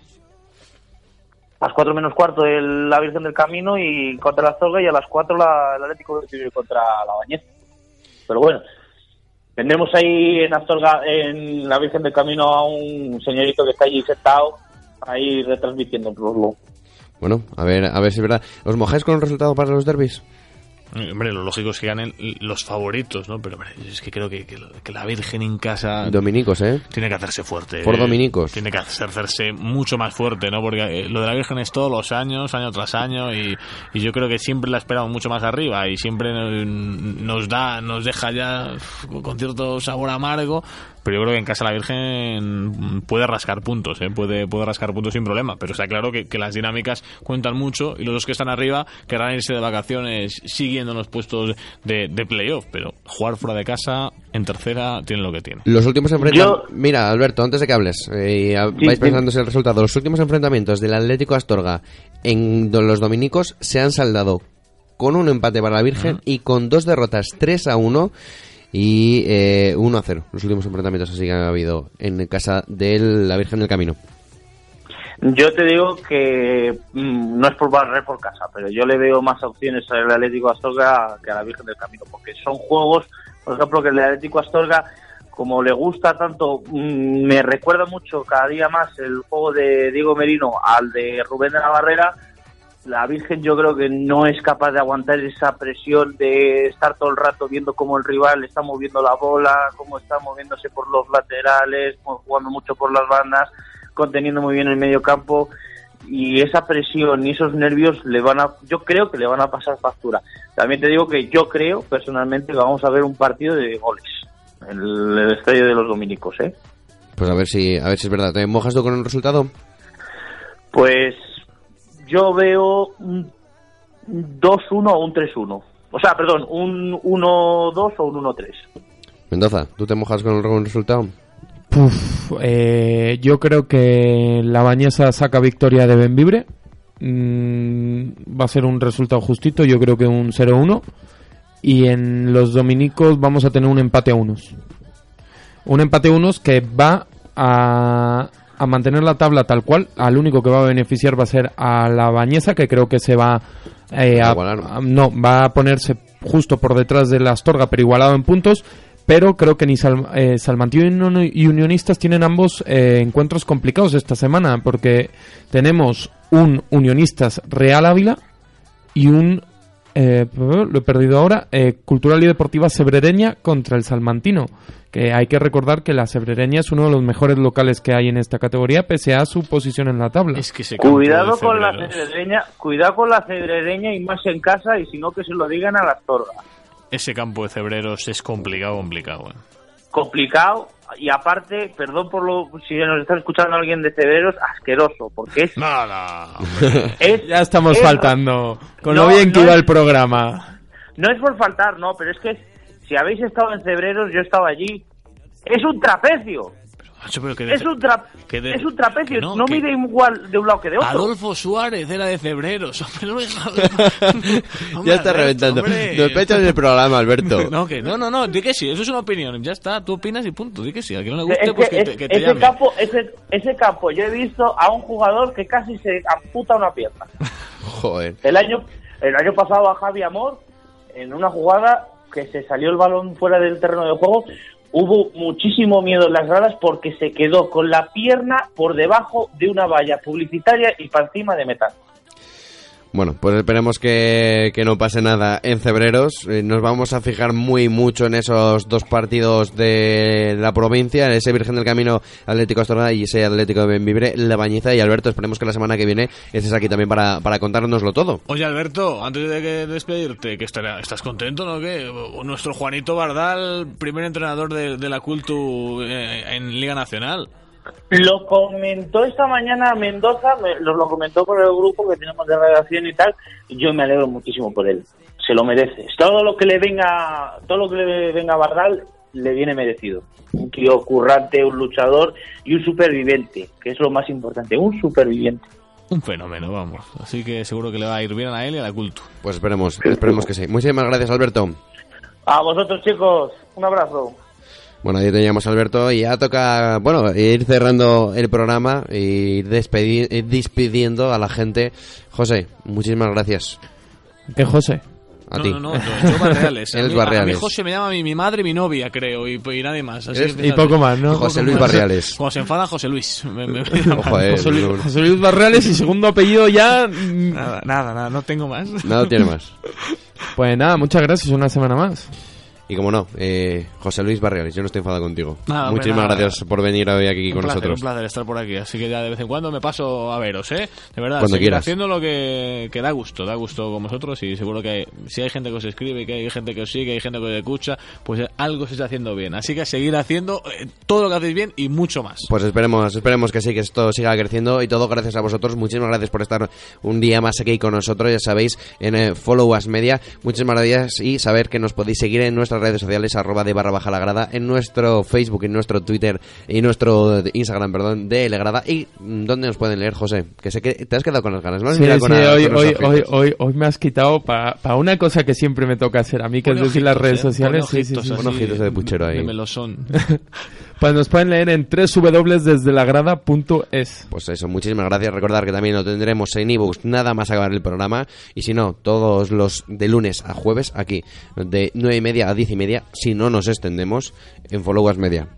Speaker 4: A las 4 menos cuarto el- la Virgen del Camino y contra la Zorga y a las 4 la, el Atlético de contra la Bañez. Pero bueno, tendremos ahí en Astorga, en la Virgen del Camino, a un señorito que está allí sentado, ahí retransmitiéndolo.
Speaker 1: Bueno, a ver, a ver si es verdad. ¿Os mojáis con el resultado para los derbis?
Speaker 3: Eh, Hombre, lo lógico es que ganen los favoritos, ¿no? Pero hombre, es que creo que, que- que la Virgen en casa
Speaker 1: Dominicos, ¿eh?
Speaker 3: tiene que hacerse fuerte.
Speaker 1: Por
Speaker 3: eh,
Speaker 1: dominicos.
Speaker 3: Tiene que hacerse mucho más fuerte, ¿no? Porque eh, lo de la Virgen es todos los años, año tras año, y, y yo creo que siempre la esperamos mucho más arriba y siempre eh, nos da, nos deja ya con cierto sabor amargo. Pero yo creo que en casa la Virgen puede rascar puntos, ¿eh? puede, puede rascar puntos sin problema. Pero está claro que, que las dinámicas cuentan mucho y los dos que están arriba querrán irse de vacaciones siguiendo los puestos de, de playoff. Pero jugar fuera de casa, en tercera, tiene lo que tiene.
Speaker 1: Los últimos enfrentamientos...
Speaker 4: Yo-
Speaker 1: Mira, Alberto, antes de que hables, eh,
Speaker 4: Sí,
Speaker 1: vais
Speaker 4: sí.
Speaker 1: pensándose el resultado. Los últimos enfrentamientos del Atlético Astorga en los dominicos se han saldado con un empate para la Virgen y con dos derrotas 3 a 1 y eh, 1 a 0. Los últimos enfrentamientos así que ha habido en casa de la Virgen del Camino.
Speaker 4: Yo te digo que mm, no es por barrer por casa, pero yo le veo más opciones al Atlético Astorga que a la Virgen del Camino, porque son juegos, por ejemplo, que el Atlético Astorga, como le gusta tanto, mm, me recuerda mucho cada día más el juego de Diego Merino al de Rubén de la Barrera. La Virgen yo creo que no es capaz de aguantar esa presión de estar todo el rato viendo cómo el rival está moviendo la bola, cómo está moviéndose por los laterales, jugando mucho por las bandas conteniendo muy bien el medio campo y esa presión y esos nervios le van a yo creo que le van a pasar factura también te digo que yo creo personalmente que vamos a ver un partido de goles en el, estadio de los dominicos eh
Speaker 1: Pues a ver si a ver si es verdad. ¿Te mojas tú con el resultado?
Speaker 4: pues yo veo un 2-1 o un 3-1 o sea perdón un 1-2 o un 1-3
Speaker 1: Mendoza, ¿tú te mojas con el resultado?
Speaker 2: Puf, eh, yo creo que la Bañesa saca victoria de Benvibre. Mm, va a ser un resultado justito, yo creo que un 0-1. Y en los dominicos vamos a tener un empate a unos. Un empate a unos que va a, a mantener la tabla tal cual. Al único que va a beneficiar va a ser a la Bañesa, que creo que se va eh, a, a- no, va a ponerse justo por detrás de la Astorga, pero igualado en puntos. Pero creo que ni Sal- eh, Salmantino y Unionistas tienen ambos eh, encuentros complicados esta semana, porque tenemos un Unionistas Real Ávila y un, eh, lo he perdido ahora, eh, Cultural y Deportiva Sebrereña contra el Salmantino. Que hay que recordar que la Sebrereña es uno de los mejores locales que hay en esta categoría, pese a su posición en la tabla.
Speaker 3: Es que
Speaker 4: cuidado con la cedreña cuidado con la cedreña y más en casa y si no que se lo digan a la Astorga
Speaker 3: Ese campo de Cebreros es complicado, complicado. eh.
Speaker 4: complicado y aparte, perdón por lo si nos está escuchando alguien de Cederos, asqueroso, porque es,
Speaker 3: Nada, hombre. [laughs]
Speaker 4: es [laughs]
Speaker 2: Ya estamos
Speaker 4: es-
Speaker 2: faltando, con
Speaker 4: No,
Speaker 2: lo bien que
Speaker 4: no
Speaker 2: iba
Speaker 4: es-
Speaker 2: el programa.
Speaker 4: No es por faltar, no, pero es que si habéis estado en Cebreros, yo estaba allí. Es un trapecio.
Speaker 3: Macho, pero que de-
Speaker 4: Es un, tra-
Speaker 3: que de-
Speaker 4: es un trapecio.
Speaker 3: que
Speaker 4: No,
Speaker 3: no, que-
Speaker 4: mide igual de un lado que de otro.
Speaker 3: Adolfo Suárez era de Cebreros. [laughs] Hombre, no [laughs] Hombre,
Speaker 1: ya está
Speaker 3: Alberto,
Speaker 1: reventando.
Speaker 3: hombre.
Speaker 1: Nos el programa, Alberto. [laughs]
Speaker 3: No, que no, no, no, di que sí, eso es una opinión, ya está, tú opinas y punto, di que sí, al que no le guste,
Speaker 4: Es
Speaker 3: pues
Speaker 4: que
Speaker 3: que
Speaker 4: es-
Speaker 3: te, que te
Speaker 4: ese,
Speaker 3: llame.
Speaker 4: campo, ese, ese campo, yo he visto a un jugador que casi se amputa una pierna.
Speaker 1: Joder.
Speaker 4: El año, el año pasado a Javi Amor, en una jugada que se salió el balón fuera del terreno de juego, hubo muchísimo miedo en las gradas porque se quedó con la pierna por debajo de una valla publicitaria y para encima de metal.
Speaker 5: Bueno, pues esperemos que, que no pase nada en Cebreros. Eh, Nos vamos a fijar muy mucho en esos dos partidos de la provincia, en ese Virgen del Camino Atlético Astorga y ese Atlético de Benvibre, La Bañiza. Y Alberto, esperemos que la semana que viene estés aquí también para, para contárnoslo todo.
Speaker 3: Oye, Alberto, antes de que despedirte, que estará- estás contento, ¿no? Que nuestro Juanito Bardal, primer entrenador de, de la Cultu eh, en Liga Nacional.
Speaker 4: Lo comentó esta mañana Mendoza, me- nos lo comentó por el grupo que tenemos de redacción y tal, y yo me alegro muchísimo por él. Se lo merece. Todo lo que le venga, todo lo que le venga a Bardal le viene merecido. Un tío currante, un luchador y un superviviente, que es lo más importante, un superviviente.
Speaker 3: Un fenómeno, vamos. Así que seguro que le va a ir bien a él y a la Cultu.
Speaker 5: Pues esperemos, esperemos que sí. Muchísimas gracias, Alberto.
Speaker 4: A vosotros chicos, un abrazo.
Speaker 5: Bueno, ahí teníamos a Alberto y ya toca, bueno, ir cerrando el programa y ir, despedi- ir despidiendo a la gente. José, muchísimas gracias.
Speaker 2: ¿Qué, José?
Speaker 5: A
Speaker 3: no,
Speaker 5: ti.
Speaker 3: no, no, yo, yo Barreales.
Speaker 5: Él [laughs]
Speaker 3: A
Speaker 5: es
Speaker 3: mí- A
Speaker 5: Barreales.
Speaker 3: mí José me llama mi, mi madre y mi novia, creo, y, y nadie más. Así
Speaker 2: Y poco más, ¿no?
Speaker 5: José Luis
Speaker 2: más.
Speaker 5: Barriales.
Speaker 3: Cuando se enfada José Luis. [laughs] Me- me-
Speaker 5: Ojo, eh,
Speaker 2: José Luis,
Speaker 5: no-
Speaker 2: José Luis Barriales y segundo apellido ya... mm,
Speaker 3: Nada, nada, nada, no tengo más.
Speaker 5: Nada tiene más. [laughs]
Speaker 2: Pues nada, muchas gracias, una semana más.
Speaker 5: Y como no, eh, José Luis Barriales, yo no estoy enfadado contigo.
Speaker 3: Nada, hombre,
Speaker 5: Muchísimas
Speaker 3: nada.
Speaker 5: gracias por venir hoy aquí
Speaker 3: Un
Speaker 5: con
Speaker 3: placer,
Speaker 5: nosotros.
Speaker 3: un placer estar por aquí. Así que ya de vez en cuando me paso a veros, ¿eh? De verdad,
Speaker 5: Cuando quieras.
Speaker 3: haciendo lo que, que da gusto, da gusto con vosotros y seguro que si hay gente que os escribe, que hay gente que os sigue, hay gente que os escucha, pues algo se está haciendo bien. Así que seguir haciendo eh, todo lo que hacéis bien y mucho más.
Speaker 5: Pues esperemos, esperemos que sí, que esto siga creciendo y todo gracias a vosotros. Muchísimas gracias por estar un día más aquí con nosotros, ya sabéis, en eh, Follow Us Media. Muchísimas gracias y saber que nos podéis seguir en nuestras redes sociales, arroba de barra baja la grada, en nuestro Facebook, en nuestro Twitter y nuestro Instagram, perdón, de Legrada. ¿Y mm, dónde nos pueden leer, José? Que sé que te has quedado con las ganas, ¿no?
Speaker 2: Sí,
Speaker 5: Mira
Speaker 2: sí,
Speaker 5: con a-
Speaker 2: hoy,
Speaker 5: con
Speaker 2: hoy, hoy, hoy, hoy me has quitado para una cosa que siempre me toca hacer a mí, que es decir las redes
Speaker 3: ¿eh?
Speaker 2: sociales.
Speaker 3: Pone
Speaker 2: Sí, sí,
Speaker 3: ojitos
Speaker 2: sí.
Speaker 5: ojitos de puchero ahí.
Speaker 3: De melosón. [laughs]
Speaker 2: Pues nos pueden leer en www.desdelagrada.es.
Speaker 5: Pues eso, muchísimas gracias. Recordar que también lo tendremos en ebooks nada más acabar el programa. Y si no, todos los de lunes a jueves aquí, de 9 y media a 10 y media, si no nos extendemos, en Follow Us Media.